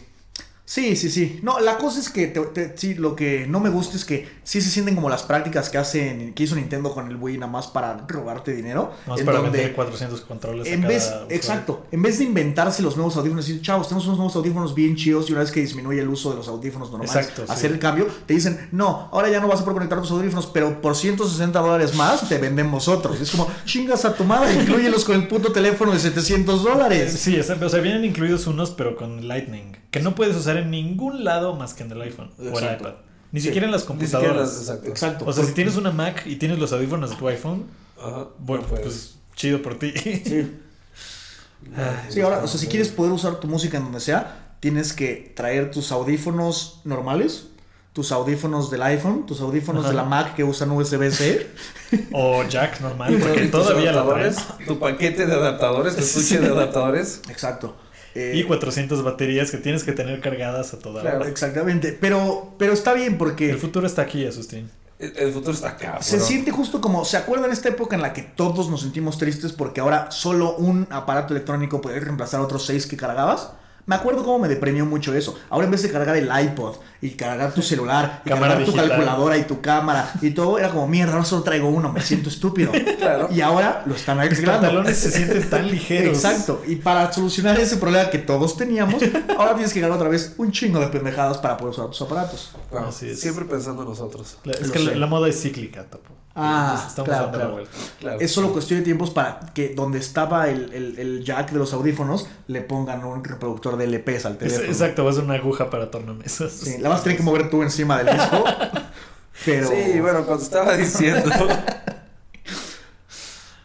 Sí, sí, sí. No, la cosa es que te- te- sí, lo que no me gusta es que sí se sienten como las prácticas que hacen, que hizo Nintendo con el Wii nada más para robarte dinero. Más en para donde- vender 400 controles En vez, exacto, en vez de inventarse los nuevos audífonos y decir, chavos, tenemos unos nuevos audífonos bien chidos y una vez que disminuye el uso de los audífonos normales, Exacto, sí. hacer el cambio, te dicen, no, ahora ya no vas a poder conectar tus audífonos, pero por 160 dólares más te vendemos otros. Es como, chingas a tu madre, incluyelos con el puto teléfono de 700 dólares. Sí, es- o sea, vienen incluidos unos, pero con Lightning, que no puedes usar en ningún lado más que en el iPhone o el Exacto. iPad. Ni Sí. siquiera en las Ni computadoras. las- exacto. Exacto. O sea, si tienes una Mac y tienes los audífonos de tu iPhone, Ajá. bueno, no pues chido por ti. Sí. Ay, Sí, ahora, o sea, si quieres poder usar tu música en donde sea, tienes que traer tus audífonos normales, tus audífonos del iPhone, tus audífonos Ajá. de la Mac que usan USB-C. O Jack normal, porque todavía la adaptadores, Tu paquete de adaptadores, tu estuche de adaptadores. Exacto. Eh, Y 400 baterías que tienes que tener cargadas a toda Claro. hora. Exactamente. Pero, pero está bien porque El futuro está aquí, Asustín. El el futuro está acá. se bro. siente justo como, ¿se acuerdan esta época en la que todos nos sentimos tristes porque ahora solo un aparato electrónico puede reemplazar a otros seis que cargabas? Me acuerdo cómo me deprimió mucho eso. Ahora en vez de cargar el iPod y cargar tu celular y Cámara cargar tu calculadora y tu cámara y todo, era como mierda, ahora solo traigo uno, me siento estúpido. Claro. Y ahora lo están Los arreglando. pantalones se sienten tan ligeros. Exacto. Y para solucionar ese problema que todos teníamos, ahora tienes que ganar otra vez un chingo de pendejadas para poder usar tus aparatos. Wow, Así es. Siempre pensando en nosotros. La- es Lo que la, moda es cíclica, Topo. Ah, Estamos claro, claro. vuelta. Claro. Es solo cuestión de tiempos para que donde estaba el, el- el jack de los audífonos le pongan un reproductor de LPs al Es- teléfono. exacto, va a ser una aguja para tornamesas. Sí, la vas a tener que mover tú encima del disco. pero. Sí, bueno, cuando estaba diciendo.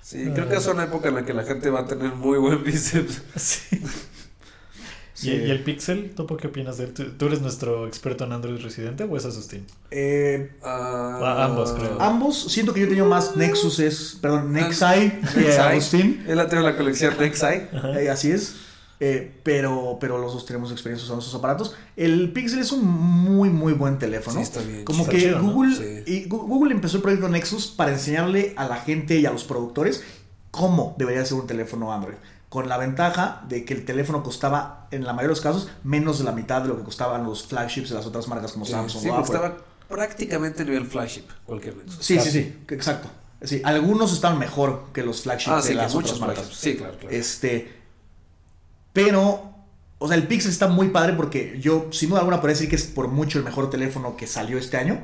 Sí, creo que es una época en la que la gente va a tener muy buen bíceps. Sí. Sí. ¿Y, y el Pixel? ¿Tú qué opinas de él? ¿Tú, tú eres nuestro experto en Android residente o es Asustín? Eh, Ah, ambos, creo. ambos, siento que yo he tenido más Nexus, es, perdón, Nexi que. Agustín. Él ha tenido la colección Nexi. Eh, así es. Eh, pero, pero los dos tenemos experiencia usando esos aparatos. El Pixel es un muy, muy buen teléfono. Sí, está bien. Como Está que chido, ¿no? Google, Sí. y Google empezó el proyecto Nexus para enseñarle a la gente y a los productores cómo debería ser un teléfono Android. Con la ventaja de que el teléfono costaba, en la mayoría de los casos, menos de la mitad de lo que costaban los flagships de las otras marcas como Sí, Samsung sí, o Apple. estaba prácticamente a nivel flagship, cualquier Nexus. Sí, sí, sí, exacto. Sí, algunos están mejor que los flagships Ah, de sí, las otras marcas. flagships. Sí, claro, claro. Este. Pero. O sea, el Pixel está muy padre porque yo, sin duda alguna, podría decir que es por mucho el mejor teléfono que salió este año.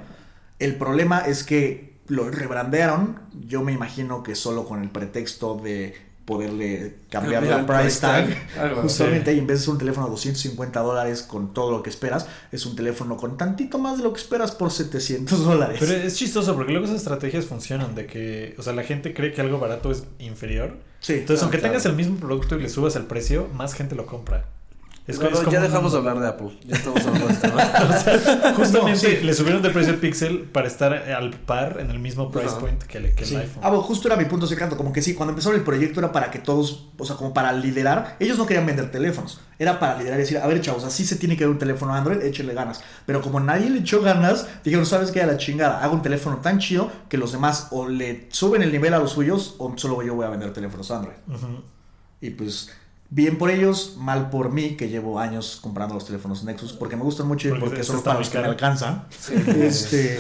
El problema es que lo rebrandearon. Yo me imagino que solo con el pretexto de poderle cambiar la el price tag. Justamente, y en vez de ser un teléfono de 250 dólares con todo lo que esperas, es un teléfono con tantito más de lo que esperas por 700 dólares. Pero es chistoso porque luego esas estrategias funcionan de que, o sea, la gente cree que algo barato es inferior. sí, Entonces, Ah, aunque claro. tengas el mismo producto y le subas el precio, más gente lo compra. Es, Bueno, es como ya un- dejamos de hablar de Apple. Ya estamos hablando de este tema. O sea, justamente No, sí. le subieron de precio el Pixel para estar al par en el mismo price Ajá. point que, el- que el Sí. iPhone. Ah, bueno, justo era mi punto secreto, como que sí, cuando empezaron el proyecto era para que todos, o sea, como para liderar, ellos no querían vender teléfonos, era para liderar y decir, a ver chavos, así se tiene que ver un teléfono Android, échenle ganas. Pero como nadie le echó ganas, dijeron, ¿sabes qué? A la chingada, hago un teléfono tan chido que los demás o le suben el nivel a los suyos o solo yo voy a vender teléfonos Android. Y pues, bien por ellos, mal por mí, que llevo años comprando los teléfonos Nexus, porque me gustan mucho y Porque porque son para los que me alcanzan. Sí. Este,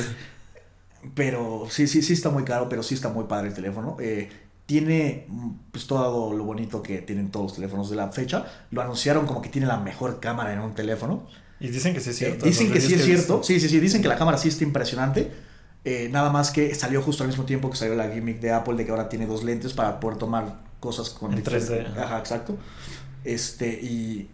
pero sí, sí, sí está muy caro, pero sí está muy padre el teléfono. Eh, tiene pues todo lo bonito que tienen todos los teléfonos de la fecha. Lo anunciaron como que tiene la mejor cámara en un teléfono. Y dicen que sí es Eh, cierto. dicen que sí es cierto. visto. Sí, sí, sí. Dicen que la cámara sí está impresionante. Eh, nada más que salió justo al mismo tiempo que salió la gimmick de Apple de que ahora tiene dos lentes para poder tomar cosas con En diferente- 3D. Ajá, exacto. Este, y.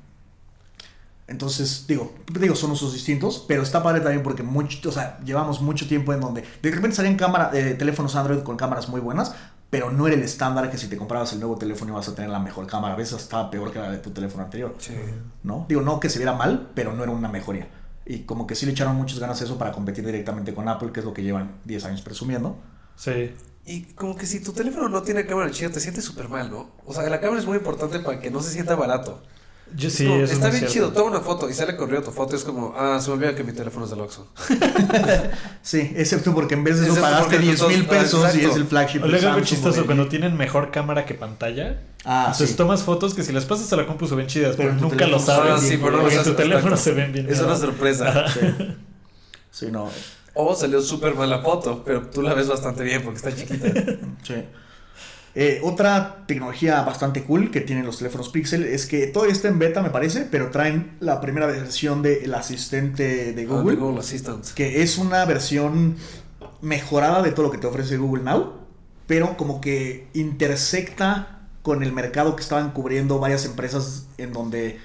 Entonces, digo, digo, son usos distintos, pero está padre también porque mucho, o sea, llevamos mucho tiempo en donde de repente salían cámara, eh, teléfonos Android con cámaras muy buenas, pero no era el estándar que si te comprabas el nuevo teléfono ibas a tener la mejor cámara. A veces estaba peor que la de tu teléfono anterior. Sí. ¿no? Digo, no que se viera mal, pero no era una mejoría. Y como que sí le echaron muchas ganas a eso para competir directamente con Apple, que es lo que llevan 10 años presumiendo. Sí. Y como que si tu teléfono no tiene cámara chida, te sientes súper mal, ¿no? O sea, la cámara es muy importante para que no se sienta barato. Yo sí, como, eso es está bien cierto. chido, toma una foto y sale corriendo tu foto. Es como, ah, se me olvida que mi teléfono es del Oxxo. Sí, excepto porque en vez de eso Excepto pagaste porque 10 mil pesos y es el flagship. O luego algo chistoso, o de- cuando tienen mejor cámara que pantalla. Ah, entonces sí. tomas fotos que si las pasas a la compu se ven chidas, Pero nunca lo sabes. Ah, sí, pero no en tu teléfono exacto. se ven bien. Es una ¿no? sorpresa. Sí. Sí, no. O salió súper mal la foto, pero tú la ves bastante bien porque está chiquita. Sí. Eh, otra tecnología bastante cool que tienen los teléfonos Pixel es que todo está en beta, me parece, pero traen la primera versión del asistente de Ah, Google. de Google Assistant. que es una versión mejorada de todo lo que te ofrece Google Now, pero como que intersecta con el mercado que estaban cubriendo varias empresas en donde,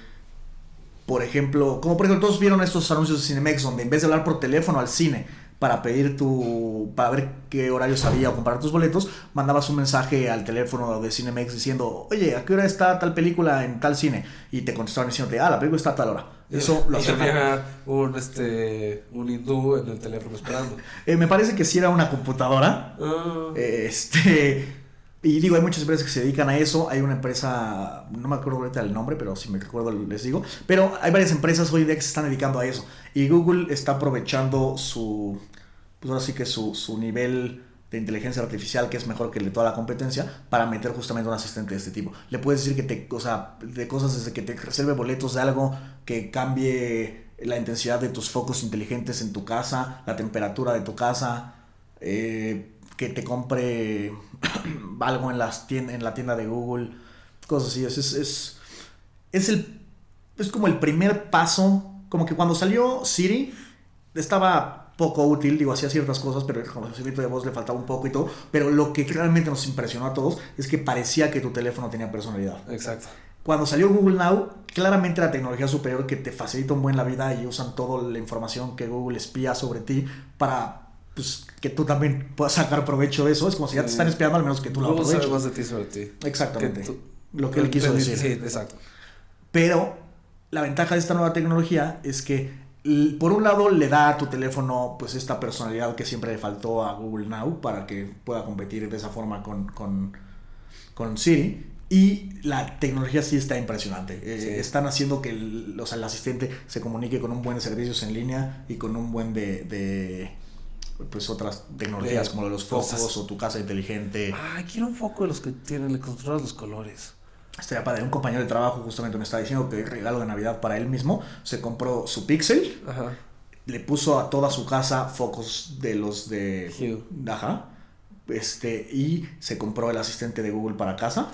por ejemplo, como por ejemplo todos vieron estos anuncios de Cinemex donde en vez de hablar por teléfono al cine para pedir tu, para ver qué horarios había o comprar tus boletos, mandabas un mensaje al teléfono de Cinemex diciendo, oye, ¿a qué hora está tal película en tal cine? Y te contestaban diciéndote, ah, la película está a tal hora. Eso lo y hacían tenía un, este, un hindú en el teléfono esperando. Eh, me parece que sí era una computadora. Ah. Este. Y digo, hay muchas empresas que se dedican a eso. Hay una empresa, no me acuerdo ahorita el nombre, pero si me recuerdo les digo. Pero hay varias empresas hoy en día que se están dedicando a eso. Y Google está aprovechando su. Pues ahora sí que su, su nivel de inteligencia artificial, que es mejor que el de toda la competencia, para meter justamente un asistente de este tipo. Le puedes decir que te. O sea, de cosas desde que te reserve boletos de algo que cambie la intensidad de tus focos inteligentes en tu casa, la temperatura de tu casa. eh, que te compre algo en, las tiendas, en la tienda de Google, cosas así. Es, es, es el, es como el primer paso, como que cuando salió Siri, estaba poco útil, digo, hacía ciertas cosas, pero el reconocimiento de voz le faltaba un poco y todo, pero lo que realmente nos impresionó a todos es que parecía que tu teléfono tenía personalidad. Exacto. Cuando salió Google Now, claramente la tecnología superior que te facilita un buen la vida y usan toda la información que Google espía sobre ti para pues, que tú también puedas sacar provecho de eso. Es como si ya te están espiando, al menos que tú lo Google sabe aproveches. más de ti sobre ti. Exactamente. Tú- Lo que él quiso decir. Sí, exacto. Pero la ventaja de esta nueva tecnología es que por un lado le da a tu teléfono pues esta personalidad que siempre le faltó a Google Now para que pueda competir de esa forma con, con, con Siri. Y la tecnología sí está impresionante. Eh, Sí. Están haciendo que el, o sea, el asistente se comunique con un buen de servicios en línea y con un buen de, de, pues otras tecnologías De como los cosas. focos o tu casa inteligente. Ay, quiero un foco de los que tienen, le controlas los colores. Estaría padre. Un compañero de trabajo justamente me estaba diciendo que regalo de Navidad para él mismo se compró su Pixel, Ajá. le puso a toda su casa focos de los de Hue. Ajá. Este, y se compró el asistente de Google para casa.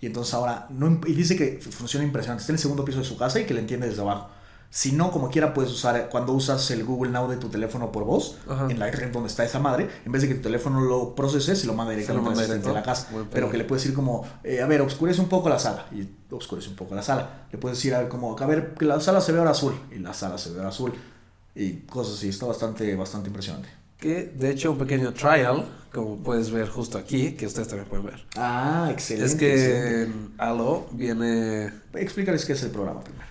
Y entonces ahora, no, y dice que funciona impresionante. Está en el segundo piso de su casa y que le entiende desde abajo. Si no, como quiera, puedes usar, cuando usas el Google Now de tu teléfono por voz, Ajá. en la red donde está esa madre, en vez de que tu teléfono lo procese, se lo manda directamente al asistente de la casa. Pero que le puedes decir como, eh, a ver, oscurece un poco la sala. Y oscurece un poco la sala. Le puedes decir, a ver, como, a ver, que la sala se ve ahora azul. Y la sala se ve ahora azul. Y cosas así. Está bastante, bastante impresionante. Que de hecho un pequeño trial, como puedes ver justo aquí, que ustedes también pueden ver. Ah, excelente. es que excelente. viene... Explícales qué es el programa primero.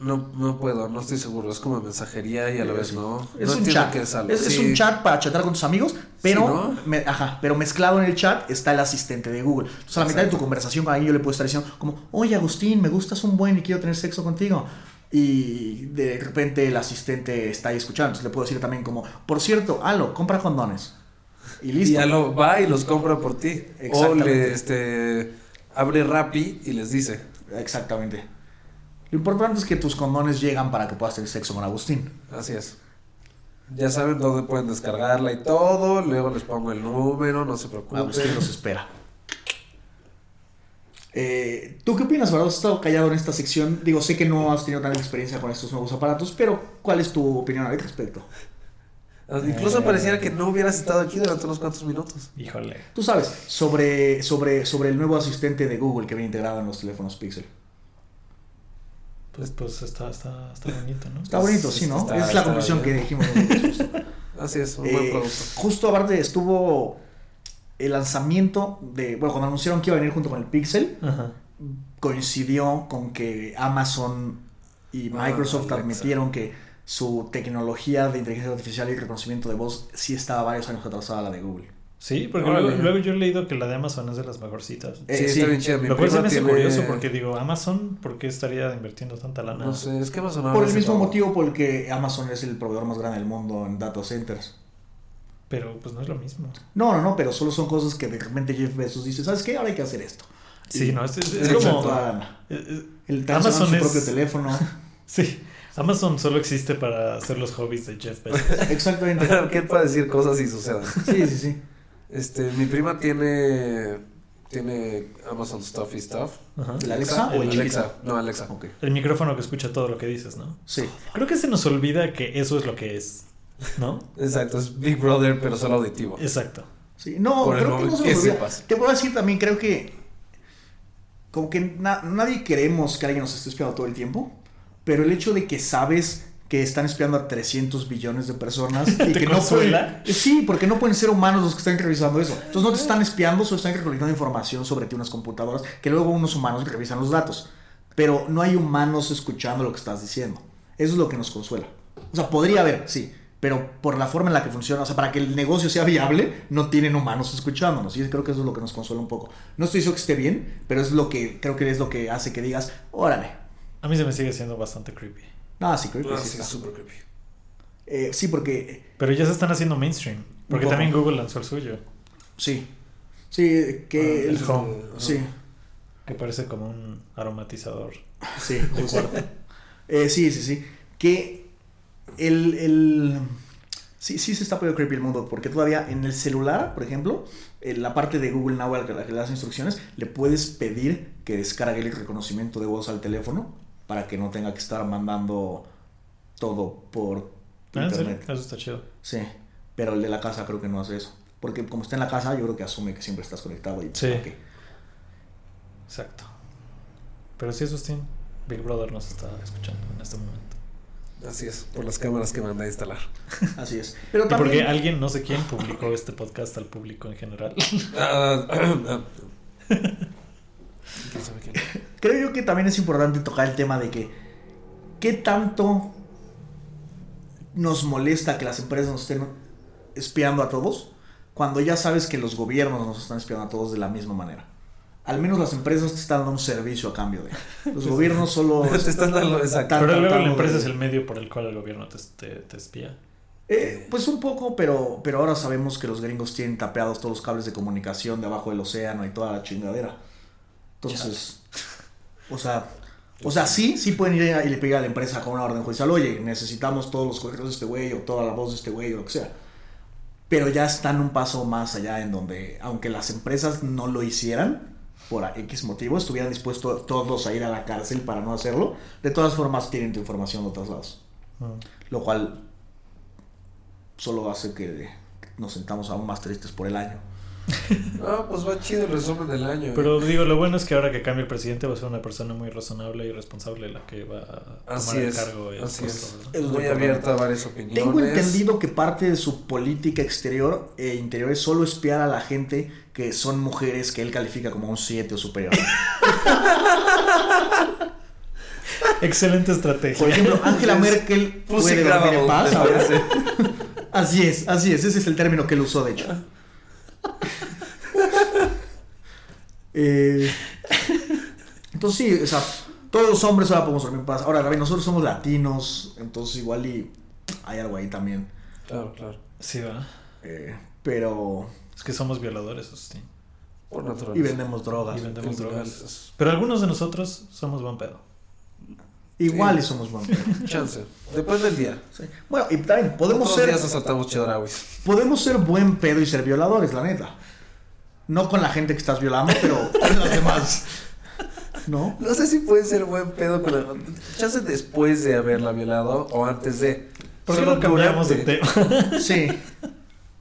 No, no puedo, no estoy seguro. Es como mensajería y a la vez no. Es no un chat. qué es. Es, es Sí. un chat para chatar con tus amigos, pero, ¿no? me- ajá, pero mezclado en el chat está el asistente de Google. Entonces, a la mitad de tu conversación con alguien, yo le puedo estar diciendo, como, oye, Agustín, me gustas un buen y quiero tener sexo contigo. Y de repente el asistente está ahí escuchando. Entonces, le puedo decir también, como, por cierto, Halo, compra condones. Y Y listo. ya lo va y los compra por ti. O le este, abre Rappi y les dice. Exactamente. Lo importante es que tus condones llegan para que puedas tener sexo con Agustín. Así es. Ya saben dónde pueden descargarla y todo. Luego les pongo el número, no se preocupen. Agustín los espera. Eh, ¿Tú qué opinas, verdad? Has estado callado en esta sección. Digo, sé que no has tenido tanta experiencia con estos nuevos aparatos, pero ¿cuál es tu opinión al respecto? Incluso Eh. pareciera que no hubieras estado aquí durante unos cuantos minutos. Híjole. Tú sabes, sobre, sobre, sobre el nuevo asistente de Google que viene integrado en los teléfonos Pixel. Pues, pues está, está, está bonito, ¿no? Está bonito, sí, ¿no? Está- Esa es la conclusión que dijimos. Así es, un Eh, buen producto. justo aparte estuvo el lanzamiento de... Bueno, cuando anunciaron que iba a venir junto con el Pixel, Ajá. coincidió con que Amazon y Ah, Microsoft admitieron que su tecnología de inteligencia artificial y reconocimiento de voz sí estaba varios años atrasada a la de Google. Sí, porque luego, luego yo he leído que la de Amazon es de las mejorcitas. Eh, sí, sí. está bien chida. Mi Lo cual se me hace tiene- curioso porque digo, Amazon, ¿por qué estaría invirtiendo tanta lana? No sé, es que Amazon Por el mismo todo. motivo por el que Amazon es el proveedor más grande del mundo en data centers. Pero pues no es lo mismo. No, no, no, pero solo son cosas que de repente Jeff Bezos dice, ¿sabes qué? Ahora hay que hacer esto. Sí, Y no, es, es- es como... toda lana. eh, eh, El Amazon Amazon su es- propio teléfono. Sí, Amazon solo existe para hacer los hobbies de Jeff Bezos. Exactamente. ¿Qué para decir cosas y sucedan? Sí, sí, sí. Este, mi prima tiene tiene Amazon Stuff y Stuff. Ajá. ¿El Alexa o el Alexa? No, Alexa. Ok. El micrófono que escucha todo lo que dices, ¿no? Sí. Creo que se nos olvida que eso es lo que es, ¿no? Exacto, es Big Brother, pero solo auditivo. Exacto. Sí, no, Por creo que no se nos olvida. sepas. Te puedo decir también, creo que como que na- nadie queremos que alguien nos esté espiando todo el tiempo, pero el hecho de que sabes que están espiando a 300 billones de personas y ¿Te que no consuela? pueden, sí, porque no pueden ser humanos los que están revisando eso. Entonces no te están espiando, solo están recolectando información sobre ti unas computadoras que luego unos humanos revisan los datos. Pero no hay humanos escuchando lo que estás diciendo. Eso es lo que nos consuela. O sea, podría haber, sí, pero por la forma en la que funciona, o sea, para que el negocio sea viable, no tienen humanos escuchándonos. Y creo que eso es lo que nos consuela un poco. No estoy diciendo que esté bien, pero es lo que creo que es lo que hace que digas, órale. A mí se me sigue siendo bastante creepy. No, sí, creo que Ah, sí. sí, está. es súper creepy. Eh, sí, porque Pero ya se están haciendo mainstream. Porque también Google lanzó el suyo. sí. Sí, que Ah, el el Home. Sí, Que parece como un aromatizador. sí. Eh, sí, sí, sí. Que el, el- Sí, sí se está poniendo creepy el mundo, porque todavía en el celular, por ejemplo, en la parte de Google Now a la que le das instrucciones, le puedes pedir que descargue el reconocimiento de voz al teléfono para que no tenga que estar mandando todo por Ah, internet. Eso está chido. Sí, pero el de la casa creo que no hace eso. Porque como está en la casa, yo creo que asume que siempre estás conectado y Sí. ok. Exacto. Pero sí, Sustín, Big Brother nos está escuchando en este momento. Así es, por las cámaras que mandé a instalar. Así es. Pero Y porque también, alguien, no sé quién, publicó este podcast al público en general. Ah, ah, ¿Quién sabe quién? creo yo que también es importante tocar el tema de que qué tanto nos molesta que las empresas nos estén espiando a todos cuando ya sabes que los gobiernos nos están espiando a todos de la misma manera. Al menos las empresas te están dando un servicio a cambio de. Los gobiernos solo Te están dando exacto. Están Pero luego la empresa de- es el medio por el cual el gobierno te, te, te espía. Eh, pues un poco, pero, pero ahora sabemos que los gringos tienen tapeados todos los cables de comunicación de abajo del océano y toda la chingadera. Entonces, o sea, o sea, sí, sí pueden ir y le pedir a la empresa con una orden judicial, oye, necesitamos todos los correos de este güey o toda la voz de este güey o lo que sea. Pero ya están un paso más allá en donde, aunque las empresas no lo hicieran, por X motivo, estuvieran dispuestos todos a ir a la cárcel para no hacerlo, de todas formas tienen tu información de otros lados Mm. lo cual solo hace que nos sentamos aún más tristes por el año. Ah, pues va chido el resumen del año. Pero digo, lo bueno es que ahora que cambie el presidente va a ser una persona muy razonable y responsable la que va a tomar Así el cargo. y Así es. es Muy abierta a varias opiniones. Tengo entendido que parte de su política exterior e interior es solo espiar a la gente que son mujeres que él califica como un 7 o superior. Excelente estrategia. Por ejemplo, Angela Es Merkel Pussy puede dormir en paz. Así es, así es, ese es el término que él usó, de hecho. Eh, entonces sí, o sea, todos los hombres ahora podemos dormir en paz. Ahora, David, nosotros somos latinos, entonces igual y hay algo ahí también. Claro, claro. Sí, va. Eh, pero... Es que somos violadores, Sustín. Por Y naturaleza. vendemos drogas. Y vendemos drogas. Pero algunos de nosotros somos buen pedo. Igual y somos buenos. Chance. Depende del día. Sí. Bueno, y también podemos Otros ser, días asaltamos chedrauis. podemos ser buen pedo y ser violadores, la neta. No con la gente que estás violando, pero con las demás. ¿No? No sé si puede ser buen pedo con la... Chance después de haberla violado o antes de... ¿Por qué no cambiamos de tema? Sí.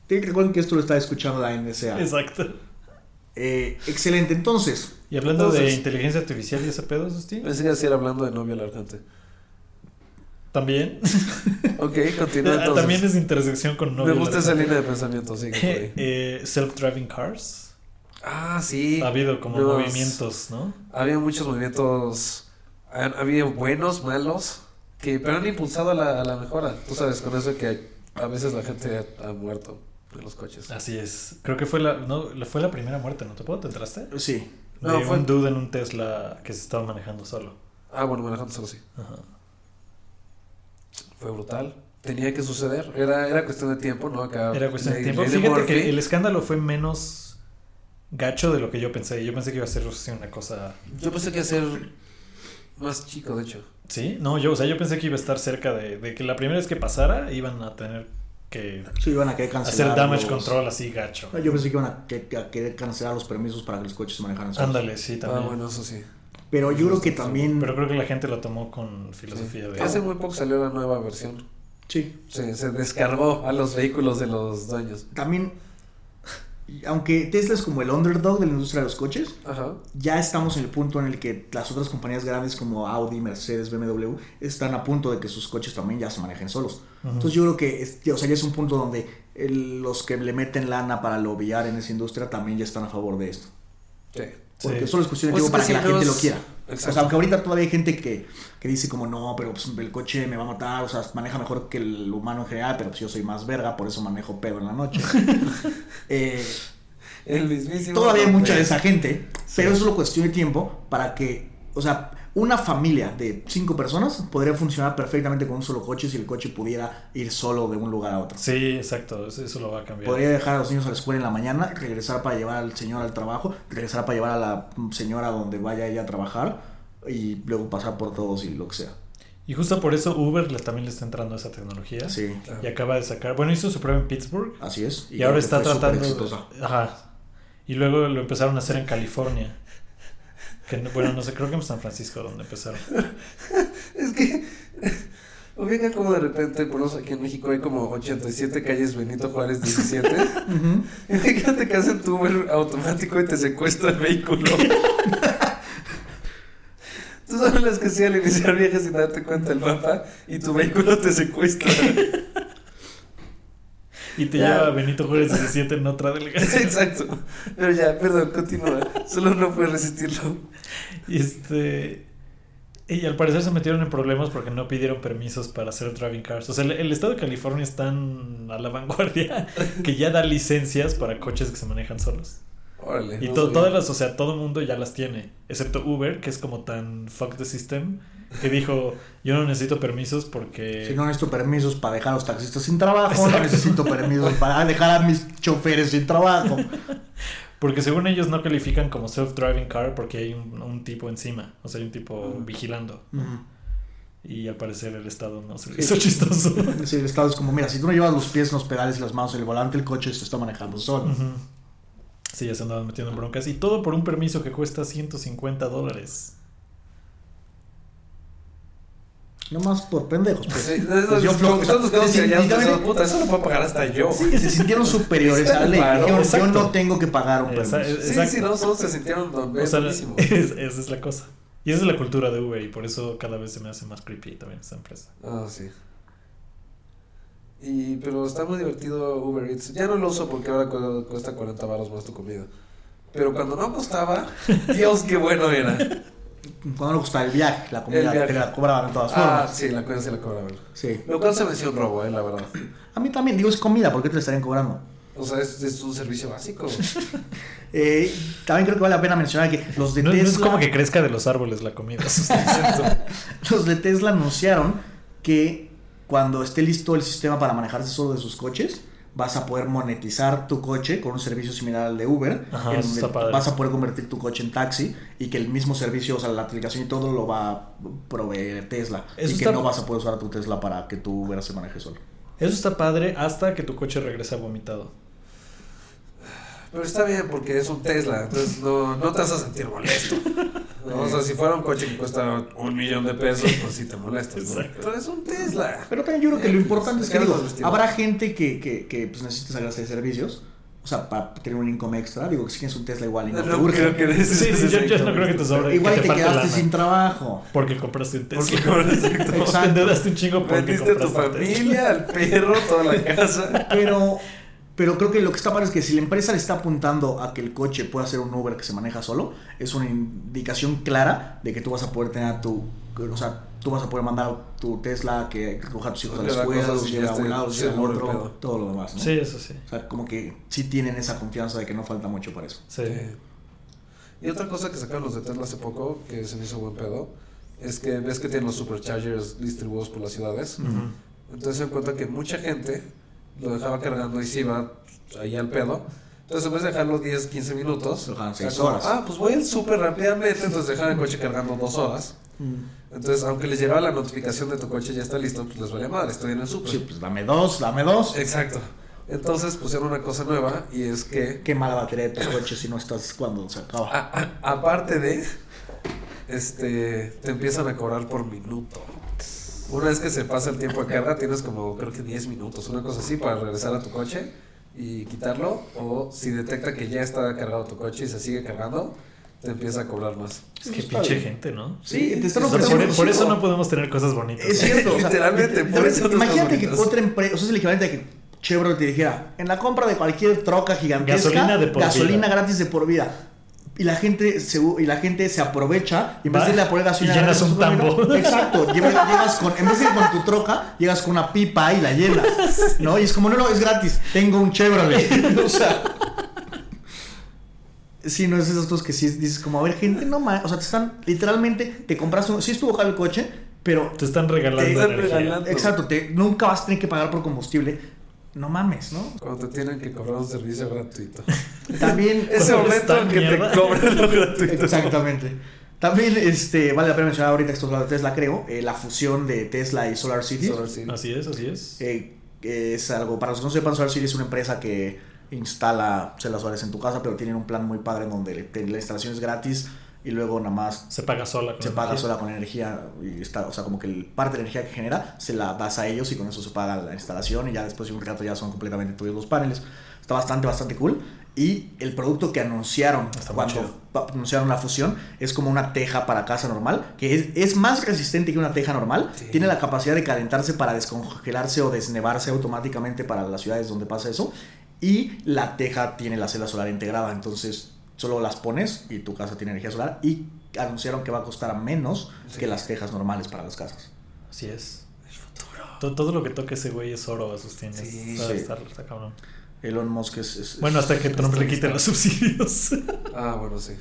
Tienen que recuerden que esto lo está escuchando la NSA. Exacto. Eh, excelente, entonces. Y hablando de inteligencia artificial y ese pedo, Sustín. Pensé que iba a hablando de no violar gente. También. Ok, continúa entonces. También es intersección con no Me gusta esa línea de pensamiento, ahí. Eh, Self-driving cars. Ah, sí. Ha habido como movimientos, ¿no? Había muchos movimientos. Había buenos, malos. Que, pero han impulsado a la, a la mejora. Tú sabes, con eso que a veces la gente ha, ha muerto en los coches. Así es. Creo que fue la, no, fue la primera muerte, ¿no te puedo? ¿Te enteraste? Sí. De No, fue- un dude en un Tesla que se estaba manejando solo. Ah, bueno, manejando solo sí. Ajá. Fue brutal. Tenía que suceder. Era, era cuestión de tiempo, ¿no? Acá. Era cuestión de tiempo. De Fíjate Murphy. que el escándalo fue menos gacho de lo que yo pensé. Yo pensé que iba a ser así una cosa... Yo pensé que iba a ser más chico, de hecho. ¿Sí? No, yo, o sea, yo pensé que iba a estar cerca de, de que la primera vez que pasara iban a tener que Sí, iban a querer hacer cancelar. damage los- control así gacho. Yo pensé que iban a, que- a querer cancelar los permisos para que los coches se manejaran solos. Ándale, sí, también. Ah, bueno, eso sí. Pero yo creo que también. Pero creo que la gente lo tomó con filosofía Sí. de... Hace muy poco salió la nueva versión. Sí. Se, se descargó a los vehículos de los dueños. También. Aunque Tesla es como el underdog de la industria de los coches, Ajá. ya estamos en el punto en el que las otras compañías grandes como Audi, Mercedes, BMW están a punto de que sus coches también ya se manejen solos. Entonces yo creo que es, o sea, ya es un punto donde el- los que le meten lana para lobbyar en esa industria también ya están a favor de esto. Sí. Porque Sí. solo es cuestión de tiempo para que si la gente lo quiera. Exacto. O sea, aunque ahorita todavía hay gente que, que dice como no, pero pues, el coche me va a matar, o sea, maneja mejor que el humano en general, pero pues yo soy más verga, por eso manejo pedo en la noche. Eh, El mismísimo. todavía hay mucha de esa gente, pero es solo cuestión de tiempo para que, o sea, una familia de cinco personas podría funcionar perfectamente con un solo coche si el coche pudiera ir solo de un lugar a otro. Sí, exacto, eso, eso lo va a cambiar. Podría dejar a los niños a la escuela en la mañana, regresar para llevar al señor al trabajo, regresar para llevar a la señora donde vaya ella a trabajar y luego pasar por todos y lo que sea. Y justo por eso Uber también le está entrando a esa tecnología. Sí, Y acaba de sacar, bueno, hizo su prueba en Pittsburgh así es. y, ahora está tratando... Ajá. Y luego lo empezaron a hacer en California. Que, no- bueno, no sé, creo que en San Francisco donde empezaron. Es que. Ok, Ubica como de repente, por menos aquí en México hay como 87 calles Benito Juárez 17. Ujú. Fíjate que hacen tu Uber automático y te secuestra el vehículo. Tú sabes las que sí al iniciar viajes sin darte cuenta el mapa y tu vehículo te secuestra. Y te Ya. lleva a Benito Juárez 17 en otra delegación. Exacto. Pero ya, perdón, continúa. Solo no puedes resistirlo. Y este. Y al parecer se metieron en problemas porque no pidieron permisos para hacer driving cars. O sea, el, el estado de California es tan a la vanguardia que ya da licencias para coches que se manejan solos. Órale. Y no to- sabía. todas las, o sea, todo el mundo ya las tiene. Excepto Uber, que es como tan fuck the system, que dijo, yo no necesito permisos porque... Si no necesito permisos para dejar a los taxistas sin trabajo, no Exacto. necesito permisos para dejar a mis choferes sin trabajo. Porque según ellos no califican como self-driving car porque hay un, un tipo encima. O sea, hay un tipo Ujú. vigilando. Ujú. Y al parecer el Estado no se le Sí. hizo chistoso. Sí, el estado es como, mira, si tú no llevas los pies en los pedales y las manos en el volante, el coche se está manejando solo. Ujú. Sí, ya se andaban metiendo en broncas. Y todo por un permiso que cuesta 150 dólares. No más por pendejos. Pues. Sí, Pues yo como flo- que todos nos quedamos sí, callados literalmente- pensando, puta, eso lo puedo pagar hasta yo. Sí, se sintieron superiores a la ley. Dijeron, yo no tengo que pagar un Esa- permiso. Sí, Exacto. sí, no, todos se sintieron O sea, es- esa es la cosa. Y esa es la cultura de Uber y por eso cada vez se me hace más creepy también esta empresa. Ah, sí. Y, pero está muy divertido Uber Eats. Ya no lo uso porque ahora cu- cuesta 40 baros más tu comida. Pero cuando no costaba, Dios, qué bueno era. Cuando no gustaba el viaje, la comida viaje. te la cobraban de todas Ah, formas. sí, la cosa sí la cobraban. Sí. Lo cual se me hacía un robo, eh, la verdad. A mí también, digo, es comida, ¿por qué te la estarían cobrando? O sea, es, es un servicio básico. Eh, también creo que vale la pena mencionar que los de No, no Tesla. es como que crezca de los árboles la comida. Los de Tesla anunciaron que cuando esté listo el sistema para manejarse solo de sus coches, vas a poder monetizar tu coche con un servicio similar al de Uber, Ajá, en donde vas a poder convertir tu coche en taxi y que el mismo servicio, o sea, la aplicación y todo lo va a proveer Tesla. Eso y que no vas a poder usar tu Tesla para que tu Uber se maneje solo. Eso está padre hasta que tu coche regresa vomitado. Pero está bien porque es un Tesla, entonces no, no te vas a sentir molesto. ¿no? O sea, si fuera un coche que cuesta un millón de pesos, pues sí te molestas. ¿no? Pero es un Tesla. Pero también yo creo que lo importante es que digo, habrá gente que, que, que pues, necesita sacarse de servicios. O sea, para tener un income extra. Digo, si tienes un Tesla igual y no, No, te urge. creo que Sí, sí, yo, yo no creo que te sobre. Igual que te, te quedaste lana. sin trabajo. Porque compraste un Tesla. Porque compraste- un chingo porque Vendiste a tu compraste Tesla. familia, al perro, toda la casa. Pero, pero creo que lo que está padre es que si la empresa le está apuntando a que el coche pueda ser un Uber que se maneja solo, es una indicación clara de que tú vas a poder tener a tu. O sea, tú vas a poder mandar a tu Tesla que recoja a tus hijos a la escuela, los y lleve a un esté lado, los lleve otro, pedo. todo lo demás. ¿no? Sí, eso sí. O sea, como que sí tienen esa confianza de que no falta mucho para eso. Sí. Y otra cosa que sacaron los de Tesla hace poco, que se me hizo buen pedo, es que ves que tienen los superchargers distribuidos por las ciudades. Entonces se dan cuenta que mucha gente lo dejaba cargando y se iba ahí al pedo. Entonces en vez de dejarlo 10, 15 minutos, Lo dejaban era seis como, horas. Ah, pues voy súper rápidamente, entonces dejaban el coche cargando dos horas. Entonces, aunque les llegaba la notificación de tu coche ya está listo, pues les valía madre, estoy en el súper. Sí, pues dame dos, dame dos. Exacto. Entonces pusieron una cosa nueva y es que Qué mala batería de tu coche si no estás cuando se acaba. a- a- aparte de este te empiezan a cobrar por minuto. Una vez que se pasa el tiempo de carga, tienes como creo que 10 minutos, una cosa así para regresar a tu coche y quitarlo o si detecta que ya está cargado tu coche y se sigue cargando, te empieza a cobrar más. Es que pinche bien. gente, ¿no? Sí, te están ofreciendo. por, por eso no podemos tener cosas bonitas. Es cierto. o sea, Literalmente, por de- eso no Imagínate que otra empresa, o sea, es el equivalente a que Chevrolet te dijera, en la compra de cualquier troca gigantesca, Gasolina de por gasolina vida". gratis de por vida. Y la gente se, y la gente se aprovecha y en vez de ir a poner gasolina y llenas un tambo. Exacto, llegas con, en vez de ir con tu troca, llegas con una pipa y la llenas. ¿No? Y es como, no, no, es gratis, tengo un Chevrolet. o sea. Sí, no es esas cosas que sí dices como, a ver, gente, no más. O sea, te están, literalmente, te compras un. Sí estuvo caro el coche, pero Te están regalando Te están energía. regalando. Exacto, te, nunca vas a tener que pagar por combustible. No mames, ¿no? Cuando te tienen que cobrar un servicio gratuito. También. Ese momento en que mierda. te cobran lo gratuito. Exactamente. También este, vale la pena mencionar ahorita hablando de Tesla, creo, eh, la fusión de Tesla y Solar City. Solar City. Así es, así es. eh, es algo, para los que no sepan, Solar City es una empresa que instala celdas solares en tu casa, pero tienen un plan muy padre en donde la instalación es gratis y luego nada más Se paga sola. con se paga energía. sola con energía y está, o sea, como que el parte de energía que genera se la das a ellos y con eso se paga la instalación y ya después de un rato ya son completamente tuyos los paneles. Está bastante, bastante cool. Y el producto que anunciaron Está cuando anunciaron la fusión es como una teja para casa normal, que es, es más resistente que una teja normal. Sí. Tiene la capacidad de calentarse para descongelarse o desnevarse automáticamente para las ciudades donde pasa eso. Y la teja tiene la celda solar integrada, entonces solo las pones y tu casa tiene energía solar. Y anunciaron que va a costar menos Sí. que las tejas normales para las casas. Así es. El futuro. Todo, todo lo que toque ese güey es oro a sus tiendas. Sí, está, sí. está- está cabrón. Elon Musk es... es- Bueno, hasta que Trump le quite los subsidios. Ah, bueno, sí.